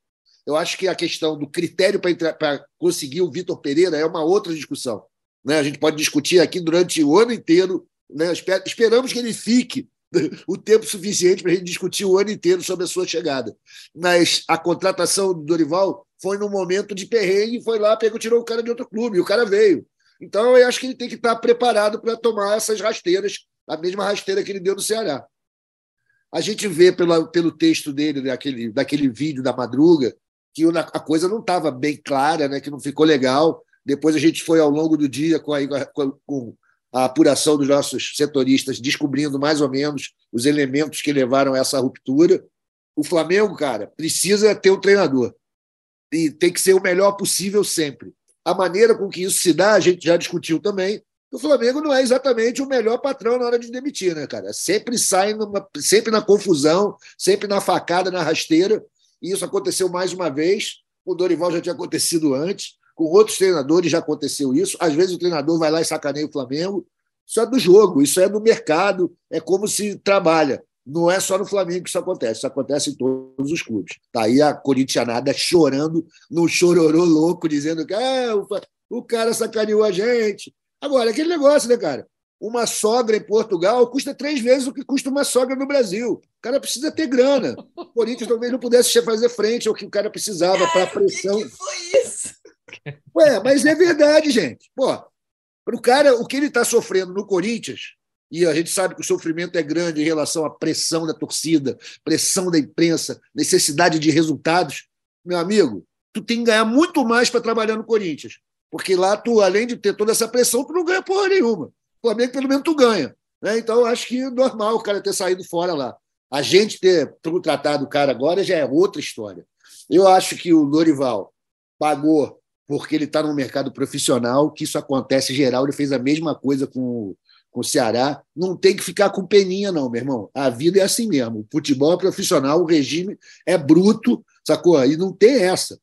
Eu acho que a questão do critério para conseguir o Vitor Pereira é uma outra discussão. Né? A gente pode discutir aqui durante o ano inteiro. Né? Esperamos que ele fique (laughs) o tempo suficiente para a gente discutir o ano inteiro sobre a sua chegada. Mas a contratação do Dorival foi num momento de perrengue, foi lá, pegou, tirou o cara de outro clube, e o cara veio. Então, eu acho que ele tem que estar preparado para tomar essas rasteiras, a mesma rasteira que ele deu no Ceará. A gente vê pela, pelo texto dele, daquele, daquele vídeo da madruga, que a coisa não estava bem clara, né, que não ficou legal. Depois a gente foi ao longo do dia com a, com a apuração dos nossos setoristas, descobrindo mais ou menos os elementos que levaram a essa ruptura. O Flamengo, cara, precisa ter um treinador. E tem que ser o melhor possível sempre a maneira com que isso se dá, a gente já discutiu também. O Flamengo não é exatamente o melhor patrão na hora de demitir, né, cara? Sempre sai numa, sempre na confusão, sempre na facada, na rasteira. E isso aconteceu mais uma vez. O Dorival já tinha acontecido antes. Com outros treinadores já aconteceu isso. Às vezes o treinador vai lá e sacaneia o Flamengo. Isso é do jogo, isso é do mercado, é como se trabalha. Não é só no Flamengo que isso acontece, isso acontece em todos os clubes. Tá aí a corintianada chorando, no chororô louco, dizendo que ah, o, cara sacaneou a gente. Agora, aquele negócio, né, cara? Uma sogra em Portugal custa três vezes o que custa uma sogra no Brasil. O cara precisa ter grana. O Corinthians talvez não pudesse fazer frente ao que o cara precisava para a pressão. Que, que foi isso? Ué, mas é verdade, gente. Pô, para o cara, o que ele está sofrendo no Corinthians, e a gente sabe que o sofrimento é grande em relação à pressão da torcida, pressão da imprensa, necessidade de resultados, meu amigo, tu tem que ganhar muito mais para trabalhar no Corinthians. Porque lá, tu, além de ter toda essa pressão, tu não ganha porra nenhuma. Flamengo, pelo menos, tu ganha. Né? Então, acho que é normal o cara ter saído fora lá. A gente ter tratado o cara agora já é outra história. Eu acho que o Dorival pagou porque ele está no mercado profissional, que isso acontece geral. Ele fez a mesma coisa com, com o Ceará. Não tem que ficar com peninha, não, meu irmão. A vida é assim mesmo. O futebol é profissional, o regime é bruto, sacou? E não tem essa.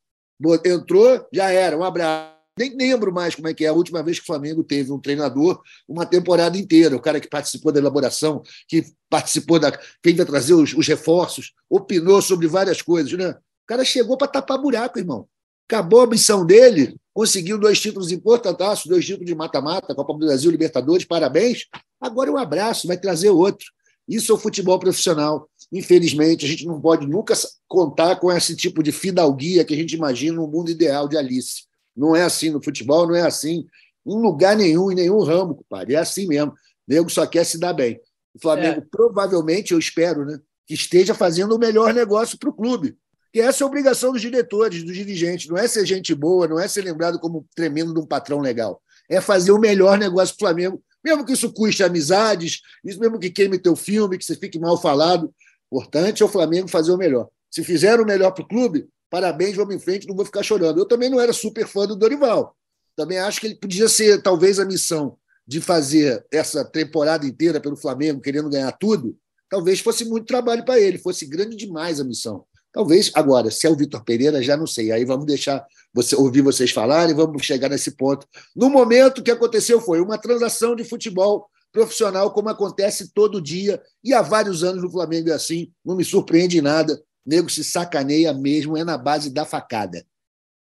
Entrou, já era. Um abraço nem lembro mais como é que é a última vez que o Flamengo teve um treinador uma temporada inteira, o cara que participou da elaboração, que participou da. quem vai trazer os, os reforços, opinou sobre várias coisas, né? O cara chegou para tapar buraco, irmão. Acabou a missão dele, conseguiu dois títulos importantes, dois títulos de mata-mata, Copa do Brasil, Libertadores, parabéns. Agora um abraço, vai trazer outro. Isso é o futebol profissional. Infelizmente, a gente não pode nunca contar com esse tipo de fidalguia que a gente imagina no mundo ideal de Alice. Não é assim no futebol, não é assim em lugar nenhum, em nenhum ramo, compadre. É assim mesmo. O nego só quer se dar bem. O Flamengo, é. provavelmente, eu espero, né, que esteja fazendo o melhor negócio para o clube. Que essa é a obrigação dos diretores, dos dirigentes. Não é ser gente boa, não é ser lembrado como tremendo de um patrão legal. É fazer o melhor negócio para o Flamengo, mesmo que isso custe amizades, isso mesmo que queime teu filme, que você fique mal falado. Importante é o Flamengo fazer o melhor. Se fizer o melhor para o clube, parabéns, vamos em frente, não vou ficar chorando. Eu também não era super fã do Dorival. Também acho que ele podia ser, talvez, a missão de fazer essa temporada inteira pelo Flamengo, querendo ganhar tudo, talvez fosse muito trabalho para ele, fosse grande demais a missão. Talvez, agora, se é o Vitor Pereira, já não sei. Aí vamos deixar você ouvir vocês falarem, vamos chegar nesse ponto. No momento, o que aconteceu foi uma transação de futebol profissional, como acontece todo dia, e há vários anos no Flamengo é assim, não me surpreende nada nego se sacaneia mesmo, é na base da facada.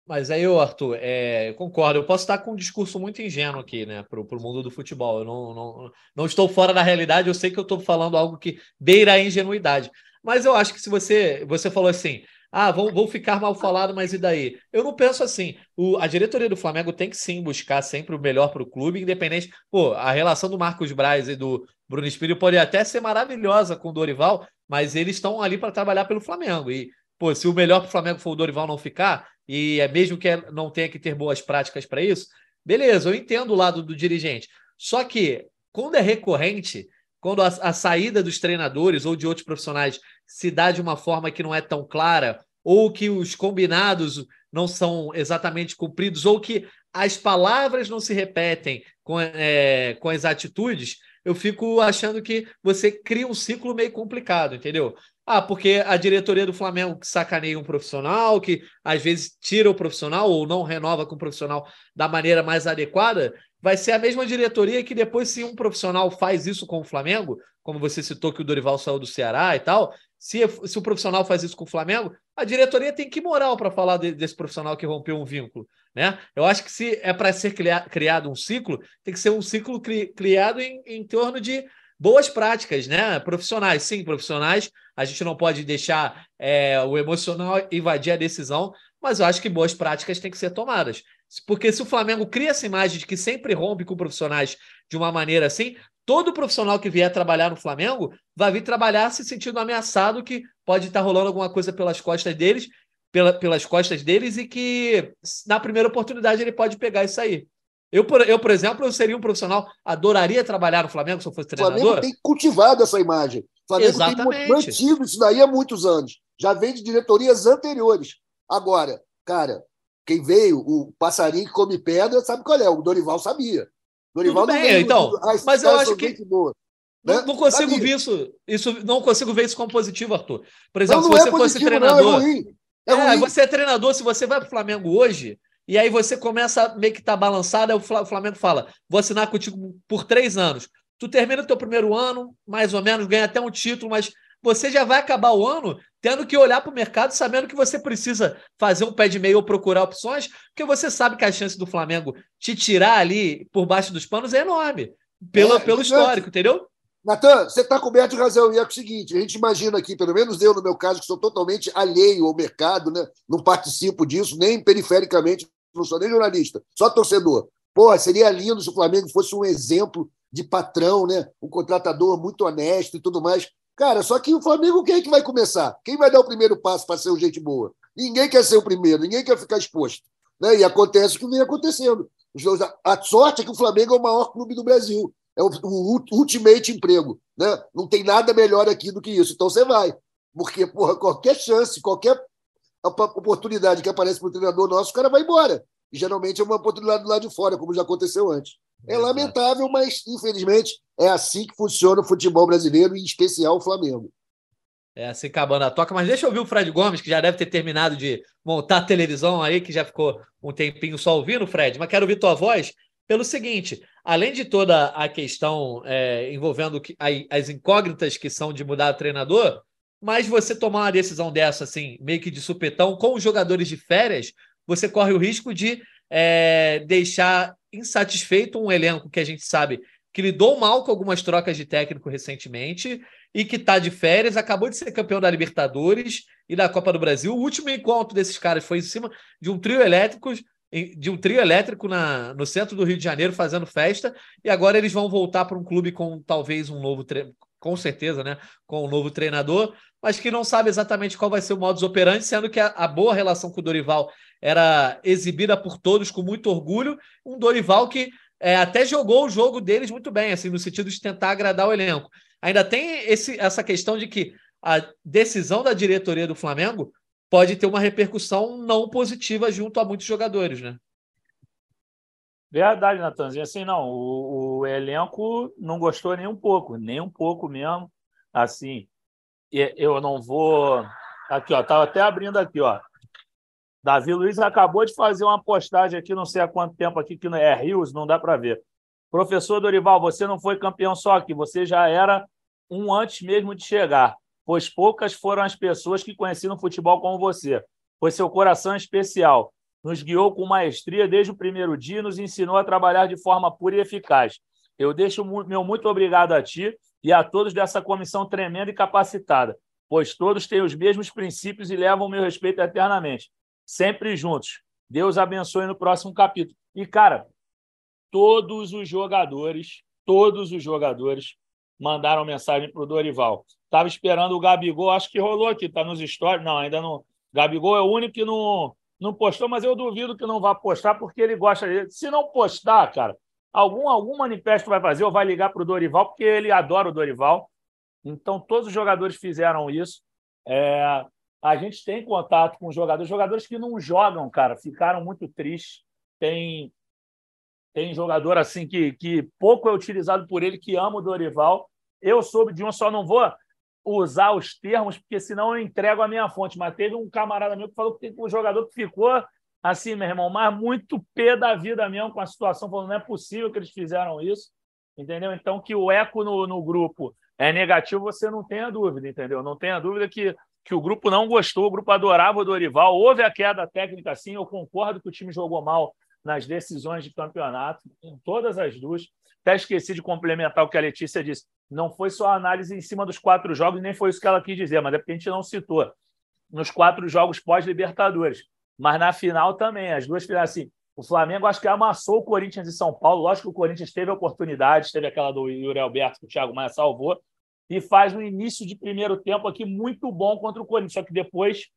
Mas aí, Arthur, é, eu concordo. Eu posso estar com um discurso muito ingênuo aqui, né, para o mundo do futebol. Eu não, não, não estou fora da realidade, eu sei que eu estou falando algo que beira a ingenuidade. Mas eu acho que se você, você falou assim, ah, vou, vou ficar mal falado, mas e daí? Eu não penso assim. O, a diretoria do Flamengo tem que sim buscar sempre o melhor para o clube, independente. Pô, a relação do Marcos Braz e do Bruno Espírito pode até ser maravilhosa com o Dorival, mas eles estão ali para trabalhar pelo Flamengo. E, pô, se o melhor para o Flamengo for o Dorival não ficar, e é mesmo que não tenha que ter boas práticas para isso, beleza, eu entendo o lado do dirigente. Só que, quando é recorrente, quando a, a, saída dos treinadores ou de outros profissionais se dá de uma forma que não é tão clara, ou que os combinados não são exatamente cumpridos, ou que as palavras não se repetem com, é, com as atitudes, eu fico achando que você cria um ciclo meio complicado, entendeu? Ah, porque a diretoria do Flamengo que sacaneia um profissional, que às vezes tira o profissional ou não renova com o profissional da maneira mais adequada, vai ser a mesma diretoria que depois, se um profissional faz isso com o Flamengo, como você citou que o Dorival saiu do Ceará e tal, se, se o profissional faz isso com o Flamengo, a diretoria tem que moral para falar de, desse profissional que rompeu um vínculo. Né? Eu acho que se é para ser criado um ciclo, tem que ser um ciclo cri, criado em, em torno de boas práticas, né? Profissionais, sim, profissionais. A gente não pode deixar é, o emocional invadir a decisão, mas eu acho que boas práticas têm que ser tomadas. Porque se o Flamengo cria essa imagem de que sempre rompe com profissionais de uma maneira assim, todo profissional que vier trabalhar no Flamengo vai vir trabalhar se sentindo ameaçado que pode estar rolando alguma coisa pelas costas deles, pela, pelas costas deles e que na primeira oportunidade ele pode pegar isso aí. Eu, por, eu, por exemplo, eu seria um profissional, adoraria trabalhar no Flamengo se eu fosse treinador. O Flamengo tem cultivado essa imagem. O Flamengo Exatamente. tem mantido isso daí há muitos anos. Já vem de diretorias anteriores. Agora, cara, quem veio, o passarinho que come pedra, sabe qual é? O Dorival sabia. Dorival Tudo bem, então. mas eu acho que. Boa, né? não, não, consigo ver isso, isso. Não consigo ver isso como positivo, Arthur. Por exemplo, não, não se você é fosse treinador. Não, é ruim. É, é você é treinador, se você vai para o Flamengo hoje, e aí você começa meio que tá balançado, aí o Flamengo fala: vou assinar contigo por três anos. Tu termina o teu primeiro ano, mais ou menos, ganha até um título, mas você já vai acabar o ano tendo que olhar para o mercado, sabendo que você precisa fazer um pé de meio ou procurar opções, porque você sabe que a chance do Flamengo te tirar ali por baixo dos panos é enorme, pelo, é, pelo histórico, entendeu? Natan, você está coberto de razão. E é o seguinte: a gente imagina aqui, pelo menos eu, no meu caso, que sou totalmente alheio ao mercado, né? não participo disso, nem perifericamente não sou nem jornalista, só torcedor. Pô, seria lindo se o Flamengo fosse um exemplo de patrão, né? Um contratador muito honesto e tudo mais. Cara, só que o Flamengo quem é que vai começar? Quem vai dar o primeiro passo para ser um gente boa? Ninguém quer ser o primeiro, ninguém quer ficar exposto. Né? E acontece o que vem acontecendo. A sorte é que o Flamengo é o maior clube do Brasil. É o, o ultimate emprego. Né? Não tem nada melhor aqui do que isso. Então você vai. Porque, porra, qualquer chance, qualquer oportunidade que aparece para o treinador nosso, o cara vai embora. E geralmente é uma oportunidade do lado de fora, como já aconteceu antes. É lamentável, mas infelizmente é assim que funciona o futebol brasileiro, em especial o Flamengo. É assim acabando a toca, mas deixa eu ouvir o Fred Gomes, que já deve ter terminado de montar a televisão aí, que já ficou um tempinho só ouvindo, Fred, mas quero ouvir tua voz pelo seguinte: além de toda a questão é, envolvendo as incógnitas que são de mudar o treinador, mas você tomar uma decisão dessa, assim, meio que de supetão, com os jogadores de férias, você corre o risco de é, deixar insatisfeito um elenco que a gente sabe que lidou mal com algumas trocas de técnico recentemente e que está de férias, acabou de ser campeão da Libertadores e da Copa do Brasil. O último encontro desses caras foi em cima de um trio elétrico, de um trio elétrico na, no centro do Rio de Janeiro fazendo festa, e agora eles vão voltar para um clube com talvez um novo com certeza, né, com um novo treinador, mas que não sabe exatamente qual vai ser o modus operandi, sendo que a, a boa relação com o Dorival era exibida por todos com muito orgulho, um Dorival que é, até jogou o jogo deles muito bem, assim, no sentido de tentar agradar o elenco. Ainda tem esse, essa questão de que a decisão da diretoria do Flamengo pode ter uma repercussão não positiva junto a muitos jogadores, né? Verdade, Natanzinho. Assim, não, o, o, elenco não gostou nem um pouco, nem um pouco mesmo. Assim, eu não vou. Aqui, ó, estava até abrindo aqui, ó. Davi Luiz acabou de fazer uma postagem aqui, não sei há quanto tempo aqui, que não é Rios, não dá para ver. Professor Dorival, você não foi campeão só aqui, você já era um antes mesmo de chegar, pois poucas foram as pessoas que conheciam o futebol como você, pois seu coração é especial. Nos guiou com maestria desde o primeiro dia e nos ensinou a trabalhar de forma pura e eficaz. Eu deixo meu muito obrigado a ti e a todos dessa comissão tremenda e capacitada, pois todos têm os mesmos princípios e levam o meu respeito eternamente sempre juntos. Deus abençoe no próximo capítulo. E, cara, todos os jogadores, todos os jogadores mandaram mensagem para o Dorival. Estava esperando o Gabigol, acho que rolou aqui, está nos stories. Não, ainda não. Gabigol é o único que não, não postou, mas eu duvido que não vá postar, porque ele gosta dele. Se não postar, cara, algum, algum manifesto vai fazer ou vai ligar para o Dorival, porque ele adora o Dorival. Então, todos os jogadores fizeram isso. É, a gente tem contato com jogadores, jogadores que não jogam, cara, ficaram muito tristes. Tem tem jogador assim que, que pouco é utilizado por ele, que ama o Dorival. Eu soube de um, só não vou usar os termos, porque senão eu entrego a minha fonte. Mas teve um camarada meu que falou que tem um jogador que ficou assim, meu irmão, mas muito pé da vida mesmo com a situação, falando não é possível que eles fizeram isso, entendeu? Então, que o eco no, no grupo é negativo, você não tenha dúvida, entendeu? Não tenha dúvida que que o grupo não gostou, o grupo adorava o Dorival. Houve a queda técnica, sim, eu concordo que o time jogou mal nas decisões de campeonato, em todas as duas. Até esqueci de complementar o que a Letícia disse. Não foi só a análise em cima dos quatro jogos, nem foi isso que ela quis dizer, mas é porque a gente não citou. Nos quatro jogos pós-Libertadores. Mas na final também, as duas finais, assim, o Flamengo acho que amassou o Corinthians e São Paulo. Lógico que o Corinthians teve oportunidades, teve aquela do Yuri Alberto que o Thiago Maia salvou, e faz um início de primeiro tempo aqui muito bom contra o Corinthians. Só que depois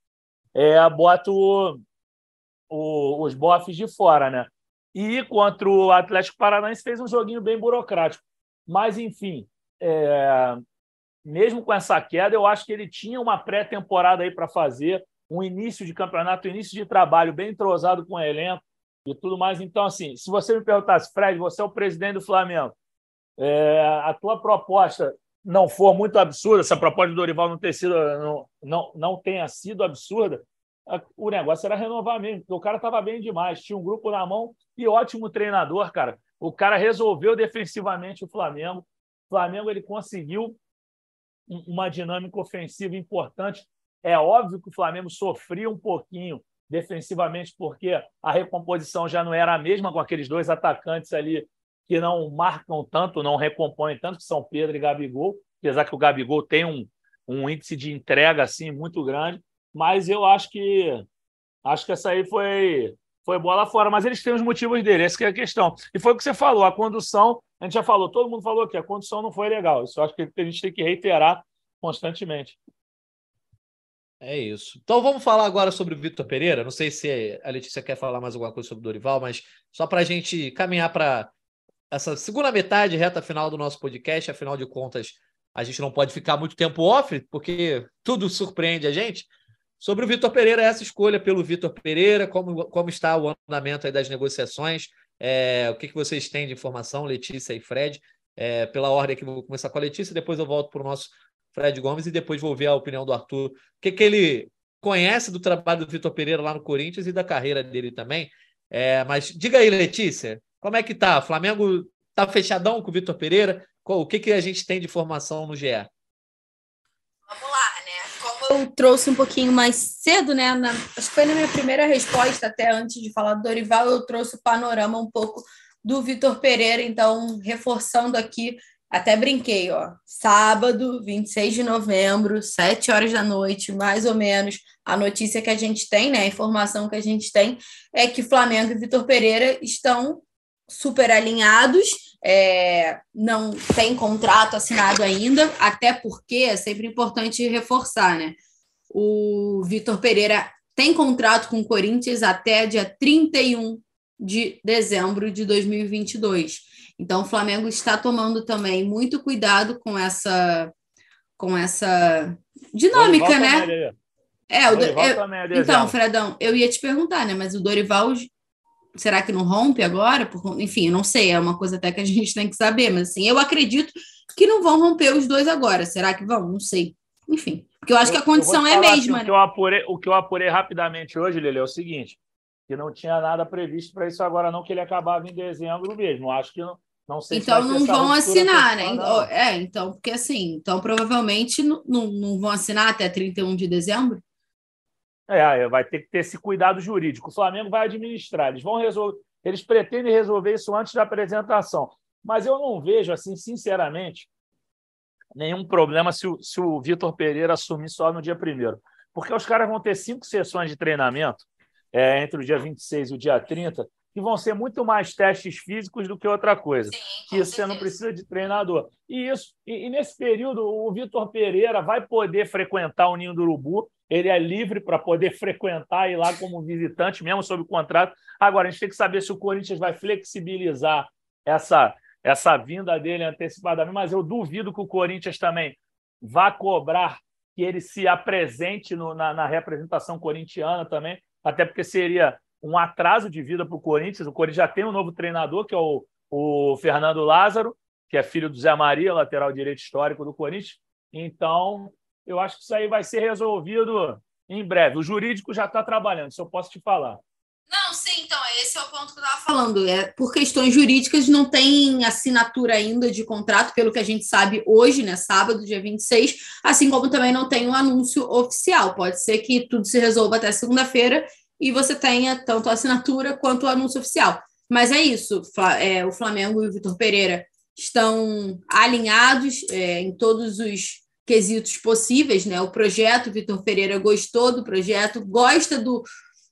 é, bota o, o, os bofes de fora, né? E contra o Atlético Paranaense fez um joguinho bem burocrático. Mas, enfim, é, mesmo com essa queda, eu acho que ele tinha uma pré-temporada aí para fazer, um início de campeonato, um início de trabalho bem entrosado com o elenco e tudo mais. Então, assim, se você me perguntasse, Fred, você é o presidente do Flamengo, é, a tua proposta não for muito absurda, se a proposta do Dorival não, ter sido, não, não, não tenha sido absurda, o negócio era renovar mesmo, porque o cara estava bem demais, tinha um grupo na mão e ótimo treinador, cara. O cara resolveu defensivamente o Flamengo. Flamengo ele conseguiu uma dinâmica ofensiva importante. É óbvio que o Flamengo sofria um pouquinho defensivamente, porque a recomposição já não era a mesma com aqueles dois atacantes ali que não marcam tanto, não recompõem tanto, que são Pedro e Gabigol, apesar que o Gabigol tem um, um índice de entrega assim muito grande, mas eu acho que acho que essa aí foi foi bola fora, mas eles têm os motivos dele, essa é a questão. E foi o que você falou, a condução, a gente já falou, todo mundo falou que a condução não foi legal. Isso eu acho que a gente tem que reiterar constantemente. É isso. Então vamos falar agora sobre o Vitor Pereira. Não sei se a Letícia quer falar mais alguma coisa sobre o Dorival, mas só para a gente caminhar para essa segunda metade, reta final do nosso podcast. Afinal de contas, a gente não pode ficar muito tempo off, porque tudo surpreende a gente. Sobre o Vitor Pereira, essa escolha pelo Vitor Pereira, como, como está o andamento das negociações, é, o que, que vocês têm de informação, Letícia e Fred? É, pela ordem que vou começar com a Letícia, depois eu volto para o nosso Fred Gomes, e depois vou ver a opinião do Arthur. O que, que ele conhece do trabalho do Vitor Pereira lá no Corinthians e da carreira dele também. É, mas diga aí, Letícia, como é que tá? Flamengo tá fechadão com o Vitor Pereira? O que, que a gente tem de formação no GE? Vamos lá, né? Como trouxe um pouquinho mais cedo, né? Na, acho que foi na minha primeira resposta, até antes de falar do Dorival, eu trouxe o panorama um pouco do Vitor Pereira, então reforçando aqui até brinquei, ó. Sábado, 26 de novembro, 7 horas da noite, mais ou menos. A notícia que a gente tem, né? A informação que a gente tem é que Flamengo e Vitor Pereira estão super alinhados. É, não tem contrato assinado ainda, até porque é sempre importante reforçar, né? O Vitor Pereira tem contrato com o Corinthians até dia 31 de dezembro de 2022. Então, o Flamengo está tomando também muito cuidado com essa, com essa dinâmica, né? É, o Dorival é, então, Fredão, eu ia te perguntar, né? Mas o Dorival, será que não rompe agora? Por, enfim, eu não sei, é uma coisa até que a gente tem que saber, mas assim, eu acredito que não vão romper os dois agora. Será que vão? Não sei. Enfim, porque eu acho eu, que a condição é a mesma. Assim, né? o, que eu apurei, o que eu apurei rapidamente hoje, Lele, é o seguinte: que não tinha nada previsto para isso agora, não, que ele acabava em dezembro mesmo. Acho que não, não sei então não vão assinar, né? Então, é, então, porque assim, então provavelmente não, não, não vão assinar até 31 de dezembro. É, vai ter que ter esse cuidado jurídico. O Flamengo vai administrar, eles vão resolver, eles pretendem resolver isso antes da apresentação. Mas eu não vejo, assim, sinceramente, nenhum problema se o, se o Vitor Pereira assumir só no dia primeiro. Porque os caras vão ter cinco sessões de treinamento é, entre o dia 26 e o dia 30, que vão ser muito mais testes físicos do que outra coisa. Sim, que isso você não precisa de treinador. E isso, e, e nesse período, o Vitor Pereira vai poder frequentar o Ninho do Urubu, ele é livre para poder frequentar e ir lá como visitante, mesmo sob contrato. Agora, a gente tem que saber se o Corinthians vai flexibilizar essa, essa vinda dele antecipadamente, mas eu duvido que o Corinthians também vá cobrar que ele se apresente no, na, na representação corintiana também, até porque seria um atraso de vida para o Corinthians. O Corinthians já tem um novo treinador, que é o, o Fernando Lázaro, que é filho do Zé Maria, lateral direito histórico do Corinthians. Então, eu acho que isso aí vai ser resolvido em breve. O jurídico já está trabalhando, isso eu posso te falar. Não, sim, então, esse é o ponto que eu falando. É, por questões jurídicas, não tem assinatura ainda de contrato, pelo que a gente sabe hoje, né? Sábado, dia 26, assim como também não tem um anúncio oficial. Pode ser que tudo se resolva até segunda-feira e você tenha tanto a assinatura quanto o anúncio oficial. Mas é isso, é, o Flamengo e o Vitor Pereira estão alinhados é, em todos os quesitos possíveis, né? O projeto, o Vitor Pereira gostou do projeto, gosta do,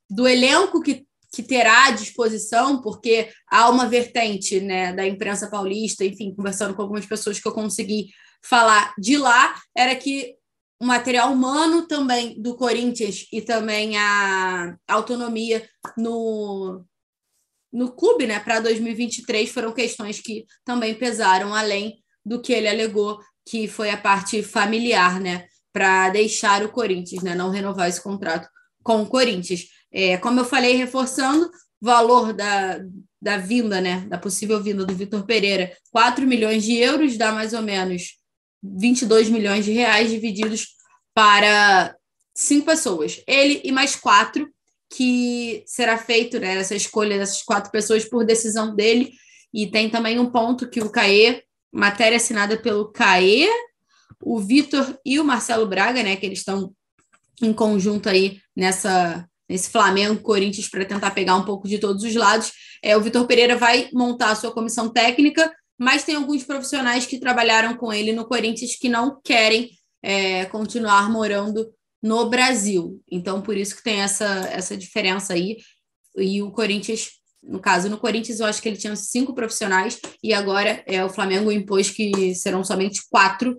do elenco que, que terá à disposição, porque há uma vertente né, da imprensa paulista, enfim, conversando com algumas pessoas que eu consegui falar de lá, era que o material humano também do Corinthians e também a autonomia no, no clube, né, para 2023 foram questões que também pesaram além do que ele alegou que foi a parte familiar, né, para deixar o Corinthians, né, não renovar esse contrato com o Corinthians. É, como eu falei, reforçando valor da, da vinda, né, da possível vinda do Vitor Pereira, 4 milhões de euros dá mais ou menos 22 milhões de reais divididos para cinco pessoas. Ele e mais quatro, que será feito né, essa escolha dessas quatro pessoas por decisão dele. E tem também um ponto que o CAE, matéria assinada pelo CAE, o Vitor e o Marcelo Braga, né, que eles estão em conjunto aí nessa nesse Flamengo Corinthians para tentar pegar um pouco de todos os lados. É, o Vitor Pereira vai montar a sua comissão técnica mas tem alguns profissionais que trabalharam com ele no Corinthians que não querem é, continuar morando no Brasil. Então, por isso que tem essa, essa diferença aí. e o Corinthians, no caso, no Corinthians eu acho que ele tinha cinco profissionais e agora é o Flamengo impôs que serão somente quatro,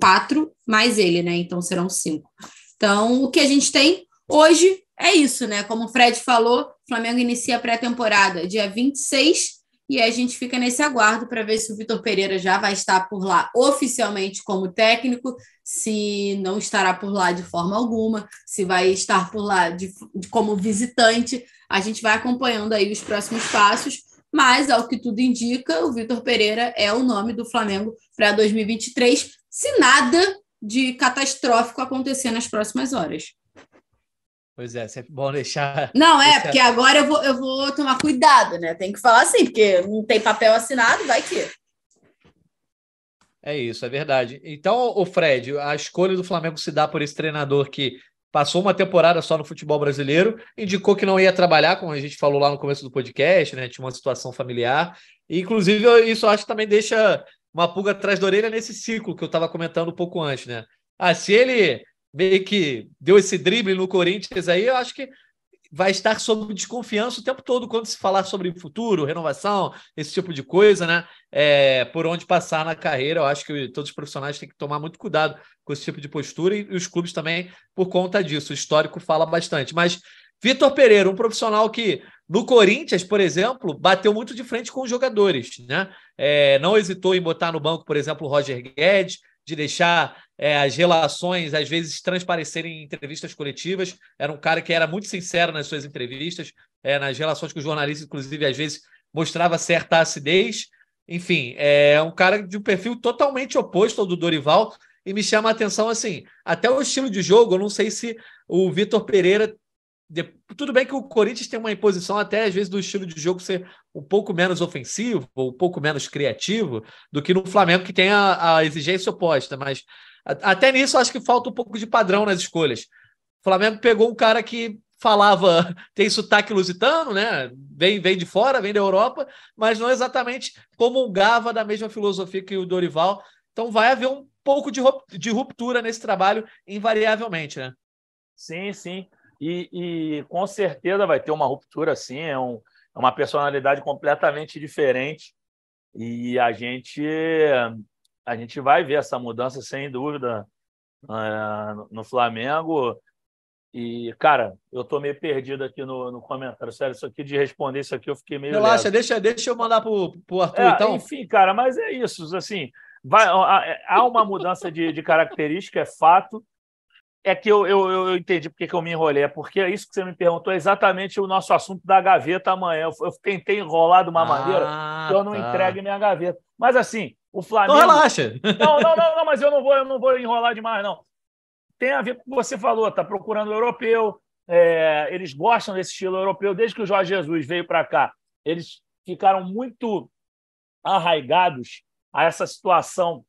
quatro mais ele, né? Então serão cinco. Então, o que a gente tem hoje é isso, né? Como o Fred falou, o Flamengo inicia a pré-temporada dia 26 e a gente fica nesse aguardo para ver se o Vitor Pereira já vai estar por lá oficialmente como técnico, se não estará por lá de forma alguma, se vai estar por lá de, de, como visitante. A gente vai acompanhando aí os próximos passos, mas ao que tudo indica, o Vitor Pereira é o nome do Flamengo para 2023, se nada de catastrófico acontecer nas próximas horas. Pois é, sempre bom deixar. (laughs) Não, é, deixar... porque agora eu vou, eu vou tomar cuidado, né? Tem que falar assim, porque não tem papel assinado, vai que. É isso, é verdade. Então, o Fred, a escolha do Flamengo se dá por esse treinador que passou uma temporada só no futebol brasileiro, indicou que não ia trabalhar, como a gente falou lá no começo do podcast, né? Tinha uma situação familiar. E, inclusive, isso eu acho que também deixa uma pulga atrás da orelha nesse ciclo que eu estava comentando um pouco antes, né? Ah, se ele meio que deu esse drible no Corinthians aí, eu acho que vai estar sob desconfiança o tempo todo quando se falar sobre futuro, renovação, esse tipo de coisa, né? É, por onde passar na carreira, eu acho que todos os profissionais têm que tomar muito cuidado com esse tipo de postura e, os clubes também por conta disso. O histórico fala bastante. Mas Vitor Pereira, um profissional que no Corinthians, por exemplo, bateu muito de frente com os jogadores, né? É, não hesitou em botar no banco, por exemplo, o Roger Guedes, de deixar é, as relações, às vezes, transparecerem em entrevistas coletivas. Era um cara que era muito sincero nas suas entrevistas, é, nas relações com os jornalistas, inclusive, às vezes mostrava certa acidez. Enfim, é um cara de um perfil totalmente oposto ao do Dorival. E me chama a atenção, assim, até o estilo de jogo, eu não sei se o Vitor Pereira tudo bem que o Corinthians tem uma imposição até às vezes do estilo de jogo ser um pouco menos ofensivo um pouco menos criativo do que no Flamengo que tem a, a exigência oposta, mas até nisso acho que falta um pouco de padrão nas escolhas. O Flamengo pegou um cara que falava, (laughs) tem sotaque lusitano, né? Vem, vem de fora, vem da Europa, mas não exatamente comungava da mesma filosofia que o Dorival. Então vai haver um pouco de ruptura nesse trabalho, invariavelmente, né? Sim, sim. E, e, com certeza vai ter uma ruptura, sim, é, um, é uma personalidade completamente diferente. E a gente, a gente vai ver essa mudança, sem dúvida, uh, no Flamengo. E, cara, eu tô meio perdido aqui no, no comentário. Sério, isso aqui de responder isso aqui, eu fiquei meio. Relaxa, deixa, deixa eu mandar pro, pro Arthur, é, então. Enfim, cara, mas é isso. Assim, vai, há uma mudança de, de característica, é fato é que eu, eu, eu entendi porque que eu me enrolei. É porque é isso que você me perguntou é exatamente o nosso assunto da gaveta amanhã. Eu, eu tentei enrolar de uma ah, maneira que eu não tá. entregue minha gaveta. Mas assim, o Flamengo. Então relaxa. Não, não, não, não, (laughs) mas eu não vou, eu não vou enrolar demais, não. Tem a ver com o que você falou, tá procurando o europeu. É, eles gostam desse estilo europeu desde que o Jorge Jesus veio para cá. Eles ficaram muito arraigados a essa situação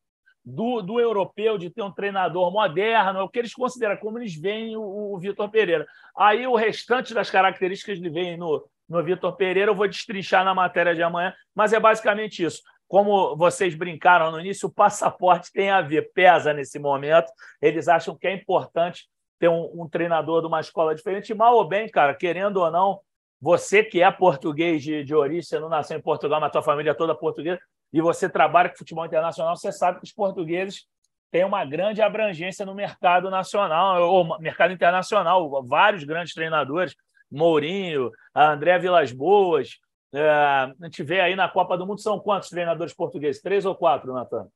do, do europeu, de ter um treinador moderno, é o que eles consideram, como eles veem o, o Vitor Pereira. Aí o restante das características ele vem no, no Vitor Pereira, eu vou destrinchar na matéria de amanhã, mas é basicamente isso. Como vocês brincaram no início, o passaporte tem a ver, pesa nesse momento. Eles acham que é importante ter um, um treinador de uma escola diferente. Mal ou bem, cara, querendo ou não, você que é português de, de origem, você não nasceu em Portugal, mas tua família é toda portuguesa, e você trabalha com futebol internacional, você sabe que os portugueses têm uma grande abrangência no mercado nacional, ou mercado internacional, vários grandes treinadores, Mourinho, André Vilas Boas, é, a gente vê aí na Copa do Mundo, são quantos treinadores portugueses? Três ou quatro, Natan?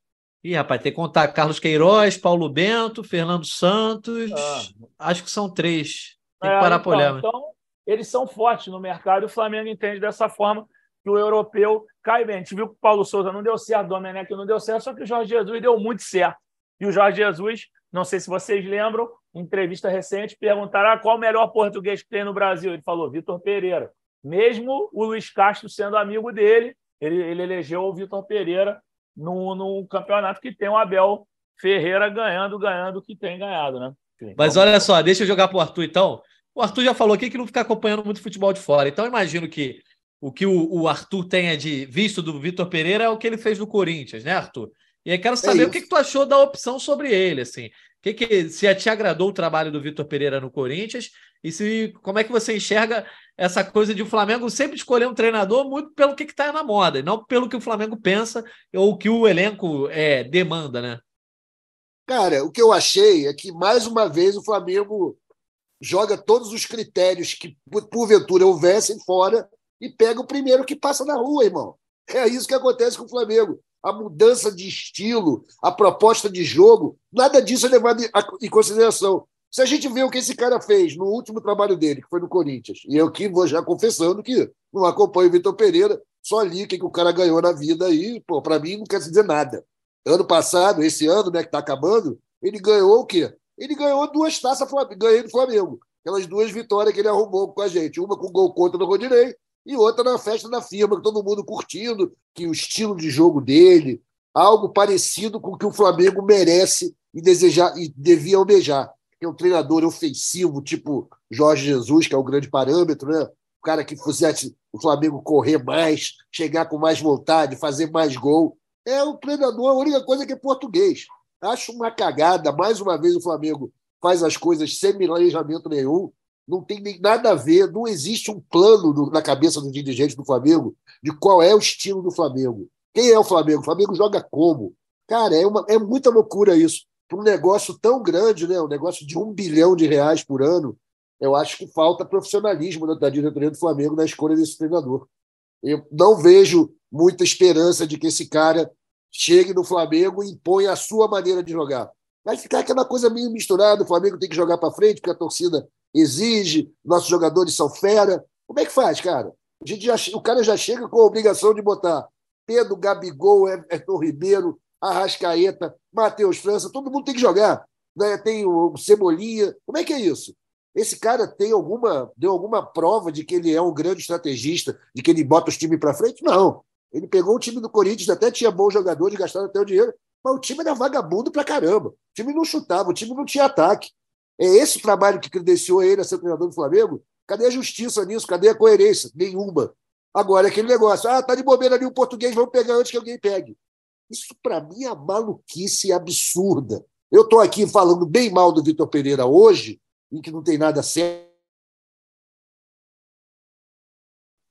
Ih, rapaz, tem que contar Carlos Queiroz, Paulo Bento, Fernando Santos, ah. acho que são três. Tem que é, parar então, para olhar. Então, eles são fortes no mercado e o Flamengo entende dessa forma que o europeu cai bem. A gente viu que o Paulo Souza não deu certo, o Domenech não deu certo, só que o Jorge Jesus deu muito certo. E o Jorge Jesus, não sei se vocês lembram, em entrevista recente, perguntaram ah, qual o melhor português que tem no Brasil. Ele falou Vitor Pereira. Mesmo o Luiz Castro sendo amigo dele, ele, ele elegeu o Vitor Pereira num, num campeonato que tem o Abel Ferreira ganhando, ganhando o que tem ganhado, né? Mas olha só, deixa eu jogar para o Arthur então. O Arthur já falou aqui que não fica acompanhando muito futebol de fora. Então, imagino que o que o, o Arthur tenha de visto do Vitor Pereira é o que ele fez no Corinthians, né, Arthur? E aí quero é saber é o que, que, tu achou da opção sobre ele, assim. Que que se te agradou o trabalho do Vitor Pereira no Corinthians e se como é que você enxerga essa coisa de o Flamengo sempre escolher um treinador muito pelo que está na moda, e não pelo que o Flamengo pensa ou o que o elenco é, demanda, né? Cara, o que eu achei é que mais uma vez o Flamengo joga todos os critérios que porventura houvessem fora e pega o primeiro que passa na rua, irmão. É isso que acontece com o Flamengo a mudança de estilo, a proposta de jogo, nada disso é levado em consideração. Se a gente vê o que esse cara fez no último trabalho dele, que foi no Corinthians, e eu que vou já confessando que não acompanho o Vitor Pereira, só li o que, que o cara ganhou na vida aí, pô, para mim não quer dizer nada. Ano passado, esse ano, né, que está acabando, ele ganhou o quê? Ele ganhou duas taças ganhei do Flamengo. Aquelas duas vitórias que ele arrumou com a gente. Uma com gol contra o Rodinei e outra na festa da firma, que todo mundo curtindo, que o estilo de jogo dele, algo parecido com o que o Flamengo merece e desejar e devia almejar. Que é um treinador ofensivo, tipo Jorge Jesus, que é o grande parâmetro, né? O cara que fizesse o Flamengo correr mais, chegar com mais vontade, fazer mais gol. É um treinador, a única coisa que é português. Acho uma cagada. Mais uma vez o Flamengo faz as coisas sem planejamento nenhum não tem nem nada a ver, não existe um plano do, na cabeça dos dirigentes do Flamengo de qual é o estilo do Flamengo. Quem é o Flamengo? O Flamengo joga como? Cara, é, uma, é muita loucura isso. Para um negócio tão grande, né? um negócio de um bilhão de reais por ano, eu acho que falta profissionalismo da diretoria do Flamengo na escolha desse treinador. Eu não vejo muita esperança de que esse cara chegue no Flamengo e imponha a sua maneira de jogar. Vai ficar aquela coisa meio misturada, o Flamengo tem que jogar para frente, porque a torcida exige, nossos jogadores são fera. Como é que faz, cara? A gente já, o cara já chega com a obrigação de botar Pedro, Gabigol, Everton Ribeiro, Arrascaeta, Matheus França, todo mundo tem que jogar. Né? Tem o Cebolinha. Como é que é isso? Esse cara tem alguma, deu alguma prova de que ele é um grande estrategista, de que ele bota os times para frente? Não. Ele pegou o time do Corinthians, até tinha bons jogadores, gastaram até o dinheiro, mas o time era vagabundo pra caramba. O time não chutava, o time não tinha ataque. É esse trabalho que credenciou ele a ser treinador do Flamengo? Cadê a justiça nisso? Cadê a coerência? Nenhuma. Agora, aquele negócio, ah, tá de bobeira ali o português, vamos pegar antes que alguém pegue. Isso, para mim, é maluquice absurda. Eu estou aqui falando bem mal do Vitor Pereira hoje, em que não tem nada certo.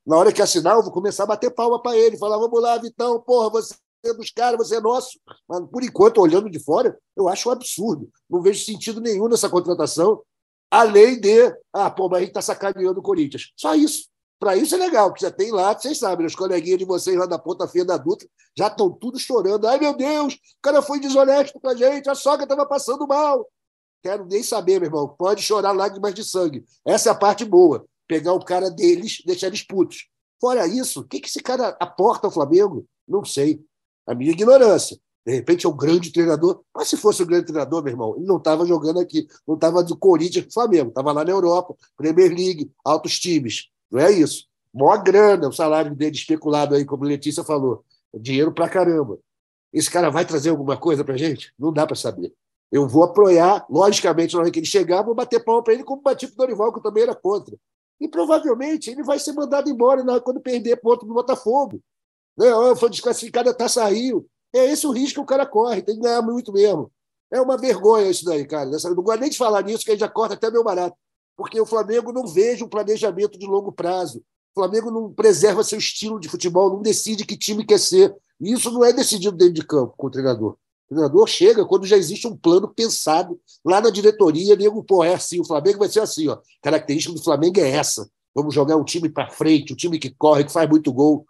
Na hora que assinar, eu vou começar a bater palma para ele, falar: vamos lá, Vitão, porra, você é dos caras, você é nosso. Mas, por enquanto, olhando de fora, eu acho um absurdo. Não vejo sentido nenhum nessa contratação, além de, ah, pô, mas a gente está sacaneando o Corinthians. Só isso. Para isso é legal, porque já tem lá, vocês sabem, os coleguinhas de vocês lá da ponta feia da Dutra já estão tudo chorando. Ai, meu Deus, o cara foi desonesto com a gente, a sogra estava passando mal. Quero nem saber, meu irmão. Pode chorar lágrimas de sangue. Essa é a parte boa. Pegar o cara deles, deixar eles putos. Fora isso, o que, que esse cara aporta ao Flamengo? Não sei a minha ignorância. De repente é um grande treinador. Mas se fosse um grande treinador, meu irmão, ele não estava jogando aqui, não estava do Corinthians do Flamengo, estava lá na Europa, Premier League, altos times. Não é isso. Mó grana, o salário dele especulado aí, como Letícia falou. Dinheiro pra caramba. Esse cara vai trazer alguma coisa pra gente? Não dá para saber. Eu vou apoiar, logicamente, na hora que ele chegar, vou bater palma para ele, como bati pro Dorival, que eu também era contra. E provavelmente ele vai ser mandado embora quando perder ponto do Botafogo. Né? Foi desclassificado, a taça Rio. É esse o risco que o cara corre, tem que ganhar muito mesmo. É uma vergonha isso daí, cara. Não gosto nem de falar nisso, que aí já corta até meu barato. Porque o Flamengo não vejo um planejamento de longo prazo. O Flamengo não preserva seu estilo de futebol, não decide que time quer ser. E isso não é decidido dentro de campo com o treinador. O treinador chega quando já existe um plano pensado lá na diretoria, nego, pô, é assim, o Flamengo vai ser assim, ó. Característica do Flamengo é essa. Vamos jogar um time para frente, um time que corre, que faz muito gol.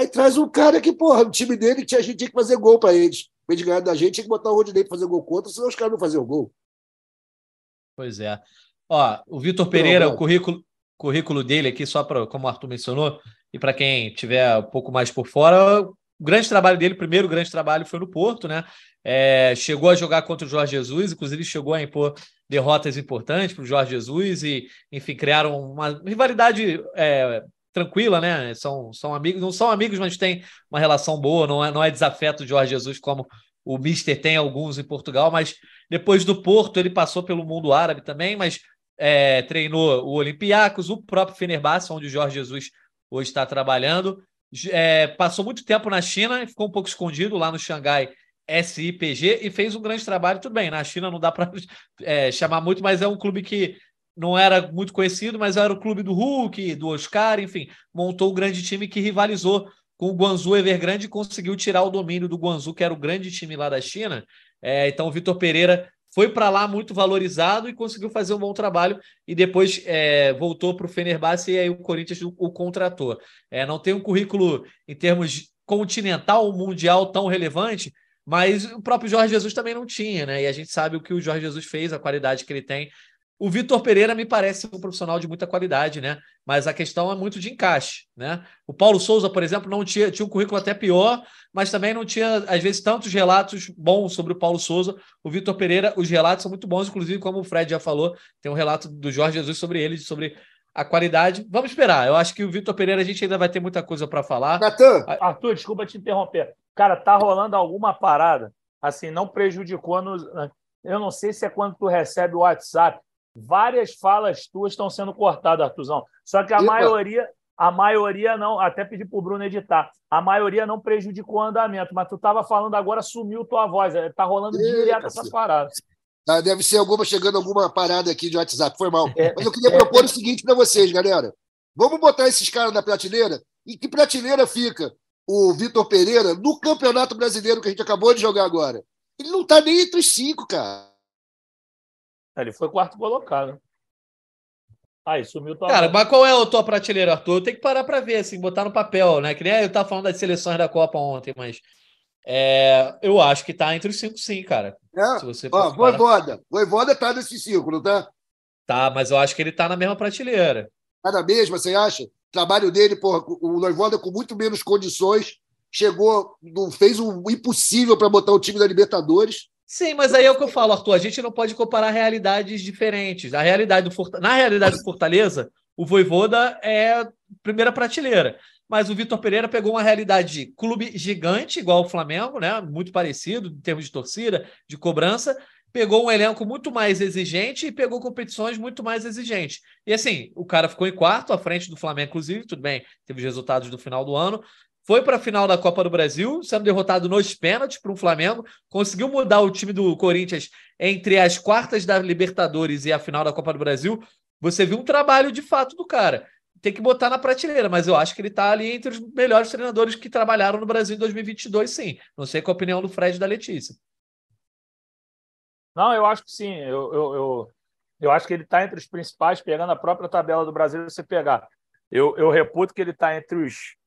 Aí traz um cara que, porra, o time dele tinha, a gente tinha que fazer gol para eles. Pra eles ganhar da gente, tinha que botar o Rodinei para fazer gol contra, senão os caras não faziam gol. Pois é. Ó, o Vitor Pereira, não. o currículo, currículo dele aqui, só para, como o Arthur mencionou, e para quem tiver um pouco mais por fora, o grande trabalho dele, o primeiro grande trabalho foi no Porto, né? É, chegou a jogar contra o Jorge Jesus, inclusive chegou a impor derrotas importantes para o Jorge Jesus e, enfim, criaram uma rivalidade é, tranquila, né? São, são amigos, não são amigos, mas têm uma relação boa, não é, não é desafeto de Jorge Jesus como o Mister tem alguns em Portugal, mas depois do Porto ele passou pelo mundo árabe também, mas é, treinou o Olympiacos, o próprio Fenerbahçe, onde o Jorge Jesus hoje está trabalhando. É, passou muito tempo na China ficou um pouco escondido lá no Xangai SIPG e fez um grande trabalho. Tudo bem, na China não dá para (laughs) é, chamar muito, mas é um clube que não era muito conhecido, mas era o clube do Hulk, do Oscar, enfim, montou um grande time que rivalizou com o Guangzhou Evergrande e conseguiu tirar o domínio do Guangzhou, que era o grande time lá da China. É, então o Vitor Pereira foi para lá muito valorizado e conseguiu fazer um bom trabalho e depois é, voltou para o Fenerbahçe e aí o Corinthians o, o contratou. É, não tem um currículo em termos continental, mundial tão relevante, mas o próprio Jorge Jesus também não tinha, né? E a gente sabe o que o Jorge Jesus fez, a qualidade que ele tem. O Vitor Pereira me parece um profissional de muita qualidade, né? Mas a questão é muito de encaixe, né? O Paulo Souza, por exemplo, não tinha, tinha um currículo até pior, mas também não tinha, às vezes, tantos relatos bons sobre o Paulo Souza. O Vitor Pereira, os relatos são muito bons, inclusive, como o Fred já falou, tem um relato do Jorge Jesus sobre ele, sobre a qualidade. Vamos esperar. Eu acho que o Vitor Pereira a gente ainda vai ter muita coisa para falar. Natan. Arthur, desculpa te interromper. Cara, tá rolando alguma parada, assim, não prejudicou nos. Eu não sei se é quando tu recebe o WhatsApp várias falas tuas estão sendo cortadas, Artuzão. Só que a Epa. maioria, a maioria não, até pedi para o Bruno editar, a maioria não prejudicou o andamento, mas tu estava falando agora, sumiu tua voz, está rolando Eita, direto essa parada. Tá, deve ser alguma chegando alguma parada aqui de WhatsApp, foi mal. É, mas eu queria é, propor é, o seguinte para vocês, galera. Vamos botar esses caras na prateleira? E que prateleira fica o Vitor Pereira no Campeonato Brasileiro que a gente acabou de jogar agora? Ele não está nem entre os cinco, cara. Ele foi quarto colocado. Aí, sumiu tua. Cara, mas qual é a tua prateleira, Arthur? Eu tenho que parar para ver, assim, botar no papel, né? Que nem eu tava falando das seleções da Copa ontem, mas é, eu acho que tá entre os cinco, sim, cara. É? Se você Ó, Voivoda. Voivoda tá nesse não tá? Tá, mas eu acho que ele tá na mesma prateleira. Tá na mesma, você acha? O trabalho dele, porra, o Voivoda com muito menos condições, chegou, fez o impossível para botar o time da Libertadores. Sim, mas aí é o que eu falo, Arthur. A gente não pode comparar realidades diferentes. A realidade do Na realidade do Fortaleza, o Voivoda é primeira prateleira. Mas o Vitor Pereira pegou uma realidade de clube gigante, igual o Flamengo, né? Muito parecido em termos de torcida, de cobrança. Pegou um elenco muito mais exigente e pegou competições muito mais exigentes. E assim, o cara ficou em quarto, à frente do Flamengo, inclusive, tudo bem, teve os resultados do final do ano, foi para a final da Copa do Brasil, sendo derrotado nos pênaltis para o Flamengo, conseguiu mudar o time do Corinthians entre as quartas da Libertadores e a final da Copa do Brasil. Você viu um trabalho de fato do cara. Tem que botar na prateleira, mas eu acho que ele está ali entre os melhores treinadores que trabalharam no Brasil em 2022, sim. Não sei qual a opinião do Fred e da Letícia. Não, eu acho que sim. Eu, eu, eu, eu acho que ele está entre os principais, pegando a própria tabela do Brasil, você pegar. Eu, eu reputo que ele está entre os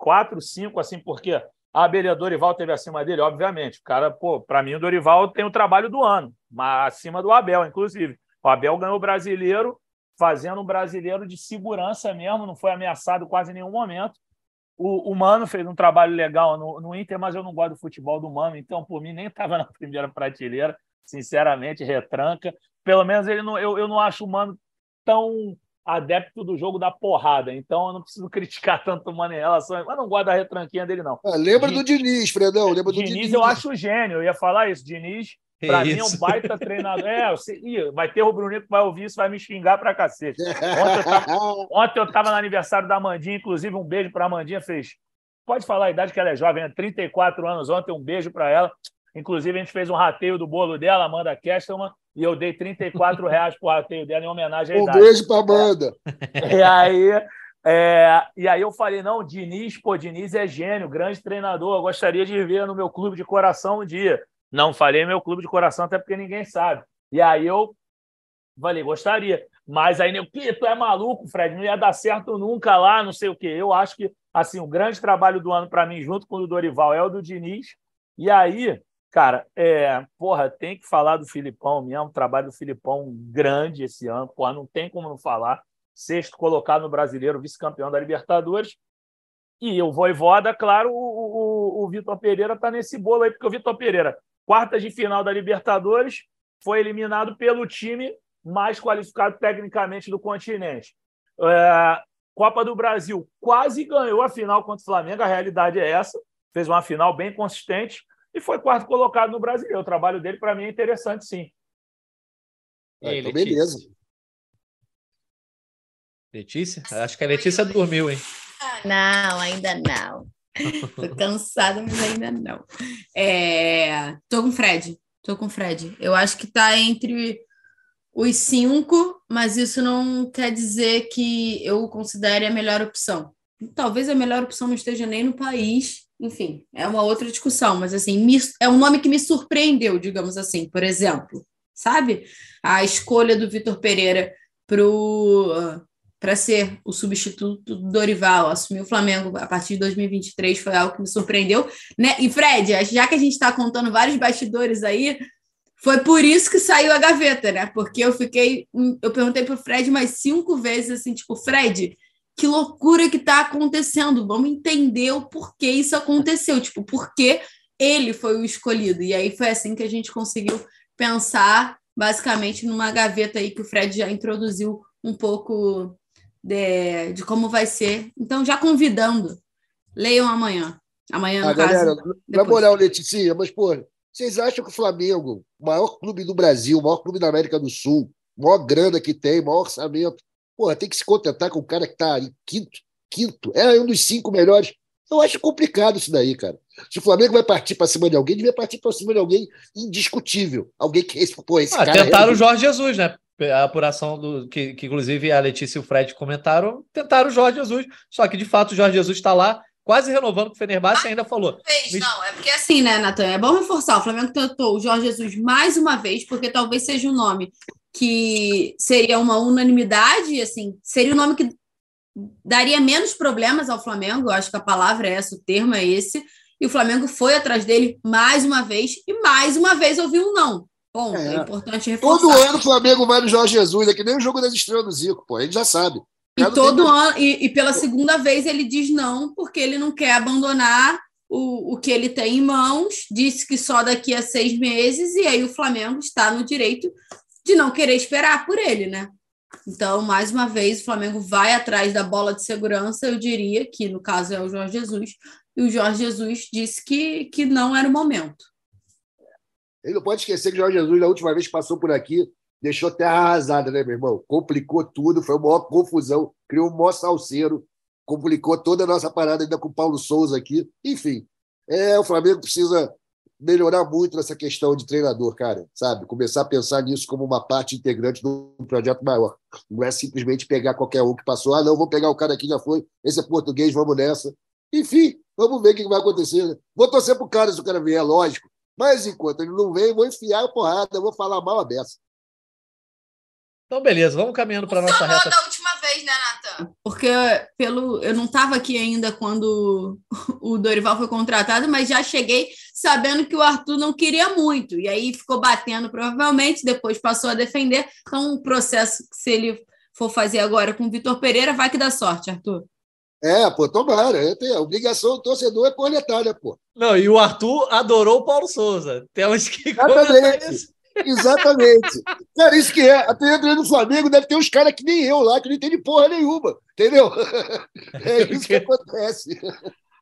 quatro, cinco, assim, porque a beleza, Dorival teve acima dele, obviamente. O cara, pô, para mim o Dorival tem o trabalho do ano, mas acima do Abel, inclusive. O Abel ganhou o brasileiro fazendo um brasileiro de segurança mesmo, não foi ameaçado quase em nenhum momento. O, o Mano fez um trabalho legal no, no Inter, mas eu não gosto do futebol do Mano, então, por mim, nem estava (laughs) na primeira prateleira, sinceramente, retranca. Pelo menos ele não, eu, eu não acho o Mano tão adepto do jogo da porrada, então eu não preciso (laughs) criticar tanto o Mano em relação. Mas não gosto da retranquinha dele, não. Ah, lembra do Diniz, Fredão. Lembra Diniz, do Diniz, eu acho gênio, eu ia falar isso. Diniz, para mim, é um baita treinador. É, você... Ih, vai ter o Bruninho que vai ouvir isso, vai me xingar pra cacete. Ontem eu, tava... (laughs) Ontem eu tava no aniversário da Amandinha, inclusive um beijo pra Amandinha, fez. Pode falar a idade que ela é jovem, né? 34 anos ontem, um beijo para ela. Inclusive, a gente fez um rateio do bolo dela, Amanda Kestelman, e eu dei 34 reais pro rateio dela em homenagem à um idade. Um beijo para Amanda. (laughs) E aí, é, e aí eu falei, não, Diniz, pô, Diniz é gênio, grande treinador, eu gostaria de ver no meu clube de coração um dia. Não falei meu clube de coração, até porque ninguém sabe. E aí eu falei, gostaria. Mas aí, que tu é maluco, Fred, não ia dar certo nunca lá, não sei o quê. Eu acho que, assim, o grande trabalho do ano para mim, junto com o do Dorival, é o do Diniz. E aí, Cara, é, porra, tem que falar do Filipão mesmo, o trabalho do Filipão grande esse ano, porra, não tem como não falar. Sexto colocado no brasileiro, vice-campeão da Libertadores. E o Voivoda, claro, o, o, o Vitor Pereira está nesse bolo aí, porque o Vitor Pereira, quarta de final da Libertadores, foi eliminado pelo time mais qualificado tecnicamente do continente. É, Copa do Brasil quase ganhou a final contra o Flamengo, a realidade é essa. Fez uma final bem consistente e foi quarto colocado no Brasil. O trabalho dele, para mim, é interessante, sim. Ah, então, beleza. Letícia? Acho que a Letícia dormiu, hein? Não, ainda não. Tô cansada, mas ainda não. É... Tô com o Fred. Tô com o Fred. Eu acho que tá entre os cinco, mas isso não quer dizer que eu considere a melhor opção. Talvez a melhor opção não esteja nem no país, enfim, é uma outra discussão, mas assim, me, é um nome que me surpreendeu, digamos assim, por exemplo, sabe? A escolha do Vitor Pereira para ser o substituto do Dorival, assumir o Flamengo a partir de 2023 foi algo que me surpreendeu, né? E Fred, já que a gente está contando vários bastidores aí, foi por isso que saiu a gaveta, né? Porque eu fiquei, eu perguntei para o Fred mais cinco vezes assim, tipo, Fred, que loucura que está acontecendo? Vamos entender o porquê isso aconteceu, tipo, por que ele foi o escolhido. E aí foi assim que a gente conseguiu pensar basicamente numa gaveta aí que o Fred já introduziu um pouco de, de como vai ser. Então, já convidando, leiam amanhã. Amanhã, no ah, caso. Galera, na moral, Letícia, mas, pô, vocês acham que o Flamengo, o maior clube do Brasil, o maior clube da América do Sul, maior grana que tem, maior orçamento, porra, tem que se contentar com o cara que está em quinto, quinto, é um dos cinco melhores. Eu acho complicado isso daí, cara. Se o Flamengo vai partir para cima de alguém, devia partir para cima de alguém indiscutível. Alguém que esse, pô, esse ah, cara. Tentaram é... o Jorge Jesus, né? A apuração do que, que, inclusive, a Letícia e o Fred comentaram, tentaram o Jorge Jesus. Só que, de fato, o Jorge Jesus está lá, quase renovando com o Fenerbahçe ainda falou. Fez, não, é porque assim, né, Natan? É bom reforçar. O Flamengo tentou o Jorge Jesus mais uma vez, porque talvez seja um nome que seria uma unanimidade, assim, seria um nome que daria menos problemas ao Flamengo. Eu acho que a palavra é essa, o termo é esse e o Flamengo foi atrás dele mais uma vez e mais uma vez ouviu um não. Bom, é, é importante reforçar. Todo ano o Flamengo vai no Jorge Jesus, é que nem o jogo das estrelas do Zico, pô, ele já sabe. E todo ano, e, e, pela segunda vez ele diz não, porque ele não quer abandonar o, o que ele tem em mãos, disse que só daqui a seis meses, e aí o Flamengo está no direito de não querer esperar por ele, né? Então, mais uma vez, o Flamengo vai atrás da bola de segurança, eu diria que no caso é o Jorge Jesus, e o Jorge Jesus disse que, que não era o momento. Ele não pode esquecer que o Jorge Jesus, na última vez que passou por aqui, deixou terra arrasada, né, meu irmão? Complicou tudo, foi uma maior confusão, criou um maior salseiro, complicou toda a nossa parada ainda com o Paulo Souza aqui. Enfim, é, o Flamengo precisa melhorar muito nessa questão de treinador, cara, sabe? Começar a pensar nisso como uma parte integrante do projeto maior. Não é simplesmente pegar qualquer um que passou, ah, não, vou pegar o cara aqui, já foi, esse é português, vamos nessa. Enfim, vamos ver o que vai acontecer. Né? Vou torcer pro cara se o cara vier, lógico. Mas enquanto ele não vem, vou enfiar a porrada, vou falar mal a beça. Então, beleza, vamos caminhando para nossa reta. da última vez, né, Nathan? Porque pelo, eu não estava aqui ainda quando (laughs) o Dorival foi contratado, mas já cheguei sabendo que o Arthur não queria muito. E aí ficou batendo, provavelmente, depois passou a defender. Então, o processo, se ele for fazer agora com o Vitor Pereira, vai que dá sorte, Arthur. É, pô, tomara. A obrigação do torcedor é cornetar, né, pô? Não, e o Arthur adorou o Paulo Souza. Temos que Exatamente. Exatamente. Cara, isso que é. A treinadora do Flamengo deve ter uns caras que nem eu lá, que não entende porra nenhuma. Entendeu? (laughs) É isso que acontece.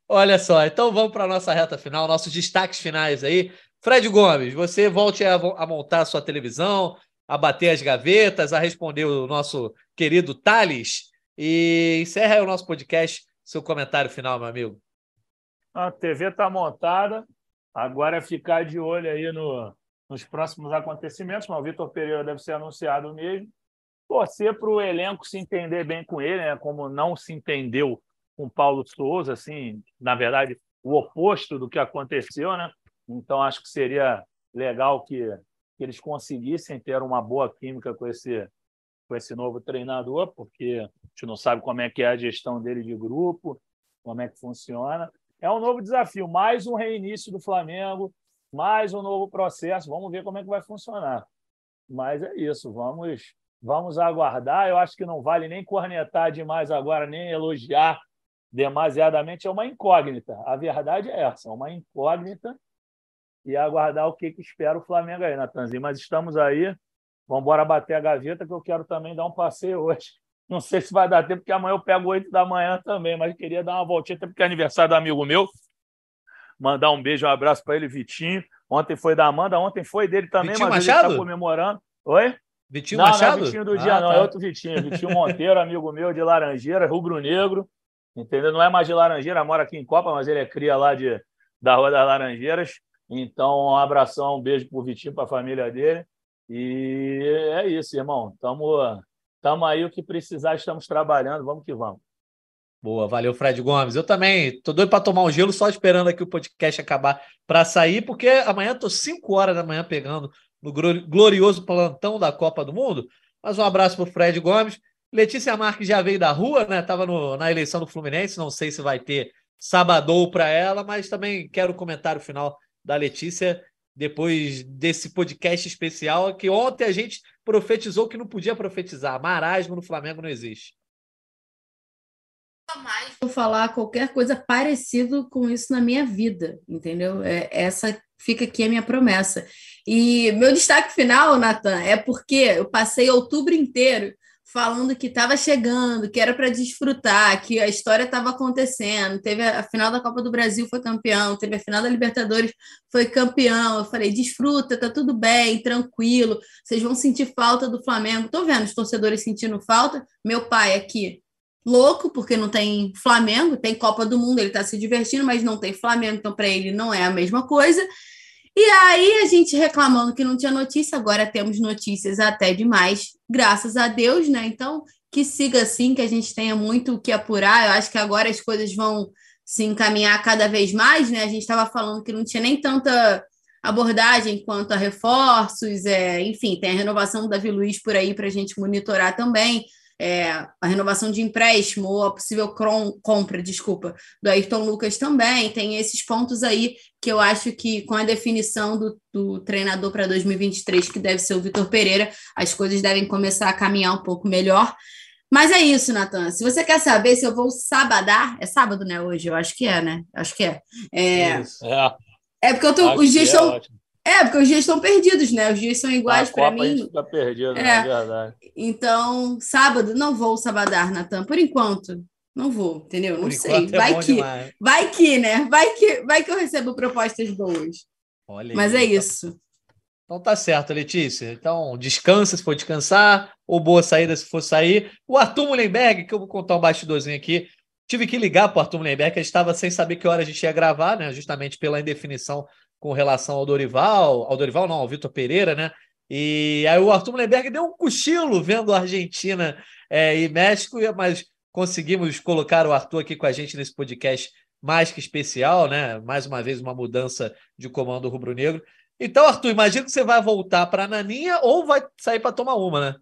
Olha só, então vamos para a nossa reta final, nossos destaques finais aí. Fred Gomes, você volte a, a montar a sua televisão, a bater as gavetas, a responder o nosso querido Thales. E encerra aí o nosso podcast, seu comentário final, meu amigo. A TV está montada, agora é ficar de olho aí no, nos próximos acontecimentos, mas o Vitor Pereira deve ser anunciado mesmo. Torcer para o elenco se entender bem com ele, né? como não se entendeu com Paulo Souza, assim, na verdade, o oposto do que aconteceu, né? Então acho que seria legal que, que eles conseguissem ter uma boa química com esse com esse novo treinador, porque a gente não sabe como é que é a gestão dele de grupo, como é que funciona. É um novo desafio, mais um reinício do Flamengo, mais um novo processo. Vamos ver como é que vai funcionar. Mas é isso, vamos vamos aguardar. Eu acho que não vale nem cornetar demais agora, nem elogiar demasiadamente. É uma incógnita. A verdade é essa, é uma incógnita. E aguardar o que, que espera o Flamengo aí, Natanzinho. Mas estamos aí Vamos embora bater a gaveta, que eu quero também dar um passeio hoje. Não sei se vai dar tempo, porque amanhã eu pego oito da manhã também, mas queria dar uma voltinha, até porque é aniversário do amigo meu. Mandar um beijo, um abraço para ele, Vitinho. Ontem foi da Amanda, ontem foi dele também, Vitinho mas Machado? ele está comemorando. Oi? Vitinho não, Machado? Não é Vitinho do dia, ah, não. É tá. É outro Vitinho. Vitinho Monteiro, amigo meu de Laranjeira, rubro-negro. entendeu? Não é mais de Laranjeira, mora aqui em Copa, mas ele é cria lá de, da Rua das Laranjeiras. Então, um abração, um beijo para o Vitinho, para a família dele. E é isso, irmão. Estamos tamo aí, o que precisar, estamos trabalhando. Vamos que vamos. Boa, valeu, Fred Gomes. Eu também tô doido para tomar um gelo, só esperando aqui o podcast acabar para sair, porque amanhã tô 5 horas da manhã pegando no glorioso plantão da Copa do Mundo. Mas um abraço para o Fred Gomes. Letícia Marques já veio da rua, né? Tava no, na eleição do Fluminense, não sei se vai ter sabadou para ela, mas também quero o comentário final da Letícia depois desse podcast especial que ontem a gente profetizou que não podia profetizar. Marasmo no Flamengo não existe mais vou falar qualquer coisa parecido com isso na minha vida, entendeu? É, essa fica aqui a minha promessa. E meu destaque final, Natan, é porque eu passei outubro inteiro falando que estava chegando, que era para desfrutar, que a história estava acontecendo. Teve a, a, final da Copa do Brasil, foi campeão. Teve a final da Libertadores, foi campeão. Eu falei, desfruta, tá tudo bem, tranquilo. Vocês vão sentir falta do Flamengo. Tô vendo os torcedores sentindo falta. Meu pai aqui louco, porque não tem Flamengo, tem Copa do Mundo, ele está se divertindo, mas não tem Flamengo, então para ele não é a mesma coisa. E aí a gente reclamando que não tinha notícia, agora temos notícias até demais, graças a Deus, né? Então, que siga assim, que a gente tenha muito o que apurar. Eu acho que agora as coisas vão se encaminhar cada vez mais, né? A gente estava falando que não tinha nem tanta abordagem quanto a reforços, é, enfim, tem a renovação do Davi Luiz por aí para a gente monitorar também é, a renovação de empréstimo ou a possível compra, desculpa, do Ayrton Lucas também. Tem esses pontos aí que eu acho que com a definição do, do treinador para 2023, que deve ser o Vitor Pereira, as coisas devem começar a caminhar um pouco melhor. Mas é isso, Natan. Se você quer saber se eu vou sabadar, é sábado, né? Hoje, eu acho que é, né? Acho que é. É, é. é porque eu tô, os dias estão. É porque os dias estão perdidos, né? Os dias são iguais para mim. A gente fica perdido, é. é verdade. Então, sábado, não vou sabadar, Natan, por enquanto. Não vou, entendeu? Não por sei. É vai que, demais. vai que, né? Vai que, vai que eu recebo propostas boas. Olha Mas aí, é então. isso. Então tá certo, Letícia. Então descansa se for descansar, ou boa saída se for sair. O Arthur Mullenberg, que eu vou contar um bastidorzinho aqui, tive que ligar para o Arthur Mullenberg, ele estava sem saber que hora a gente ia gravar, né? Justamente pela indefinição com relação ao Dorival, ao Dorival não, ao Vitor Pereira, né? E aí o Arthur Mullenberg deu um cochilo vendo a Argentina é, e México, mas conseguimos colocar o Arthur aqui com a gente nesse podcast mais que especial, né? Mais uma vez uma mudança de comando rubro-negro. Então, Arthur, imagina que você vai voltar para a Naninha ou vai sair para tomar uma, né?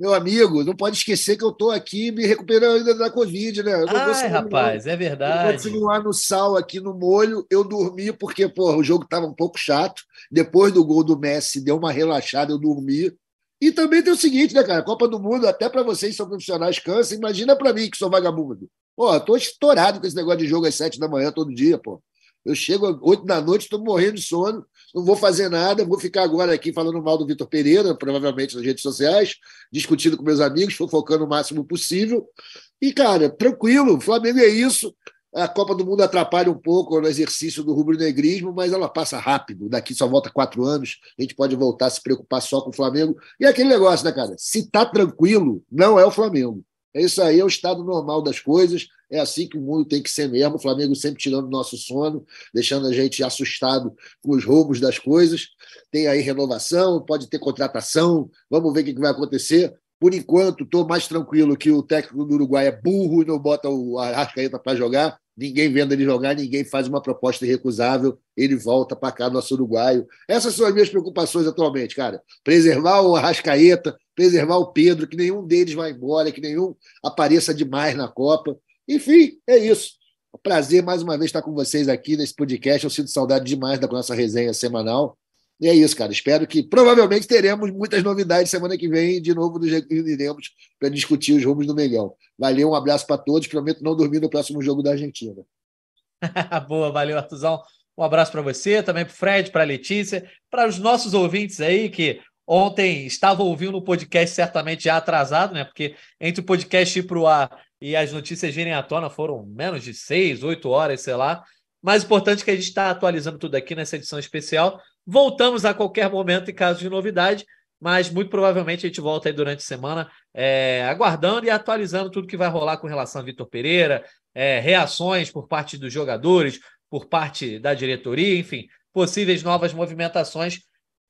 Meu amigo, não pode esquecer que eu estou aqui me recuperando ainda da Covid, né? Eu não Ai, rapaz, é verdade. Eu continuar no sal aqui no molho. Eu dormi porque, pô, o jogo estava um pouco chato. Depois do gol do Messi, deu uma relaxada, eu dormi. E também tem o seguinte, né, cara? Copa do Mundo, até para vocês que são profissionais, cansa. Imagina para mim que sou vagabundo. Pô, tô estourado com esse negócio de jogo às sete da manhã todo dia, pô. Eu chego às oito da noite, estou morrendo de sono, não vou fazer nada, vou ficar agora aqui falando mal do Vitor Pereira, provavelmente nas redes sociais, discutindo com meus amigos, fofocando o máximo possível. E, cara, tranquilo, o Flamengo é isso. A Copa do Mundo atrapalha um pouco no exercício do rubro-negrismo, mas ela passa rápido. Daqui só volta quatro anos, a gente pode voltar a se preocupar só com o Flamengo. E é aquele negócio, né, cara? Se tá tranquilo, não é o Flamengo. É isso aí, é o estado normal das coisas. É assim que o mundo tem que ser mesmo. O Flamengo sempre tirando o nosso sono, deixando a gente assustado com os roubos das coisas. Tem aí renovação, pode ter contratação. Vamos ver o que vai acontecer. Por enquanto, estou mais tranquilo que o técnico do Uruguai é burro e não bota o Arrascaeta para jogar. Ninguém vendo ele jogar, ninguém faz uma proposta irrecusável. Ele volta para cá, nosso uruguaio. Essas são as minhas preocupações atualmente, cara. Preservar o Arrascaeta, preservar o Pedro, que nenhum deles vá embora, que nenhum apareça demais na Copa. Enfim, é isso. É prazer mais uma vez estar com vocês aqui nesse podcast. Eu sinto saudade demais da nossa resenha semanal. E é isso, cara. Espero que provavelmente teremos muitas novidades semana que vem. De novo, nos reuniremos para discutir os rumos do Mengão. Valeu, um abraço para todos. Prometo não dormir no próximo jogo da Argentina. (laughs) Boa, valeu, Artuzão. Um abraço para você, também para o Fred, para a Letícia, para os nossos ouvintes aí que ontem estavam ouvindo o podcast certamente já atrasado, né? Porque entre o podcast ir para o ar e as notícias virem à tona foram menos de seis, oito horas, sei lá. Mais importante é que a gente está atualizando tudo aqui nessa edição especial. Voltamos a qualquer momento em caso de novidade. mas muito provavelmente a gente volta aí durante a semana, é, aguardando e atualizando tudo que vai rolar com relação a Vitor Pereira, é, reações por parte dos jogadores, por parte da diretoria, enfim, possíveis novas movimentações.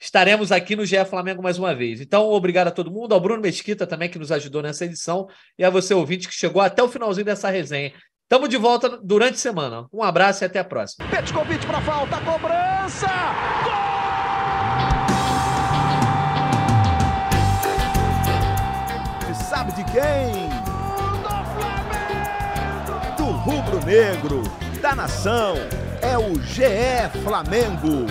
Estaremos aqui no GE Flamengo mais uma vez. Então, obrigado a todo mundo, ao Bruno Mesquita também, que nos ajudou nessa edição, e a você, ouvinte, que chegou até o finalzinho dessa resenha. Tamo de volta durante a semana. Um abraço e até a próxima. Petkovic para falta, cobrança! Gol! Sabe de quem? Do Flamengo! Do rubro-negro, da nação, é o GE Flamengo.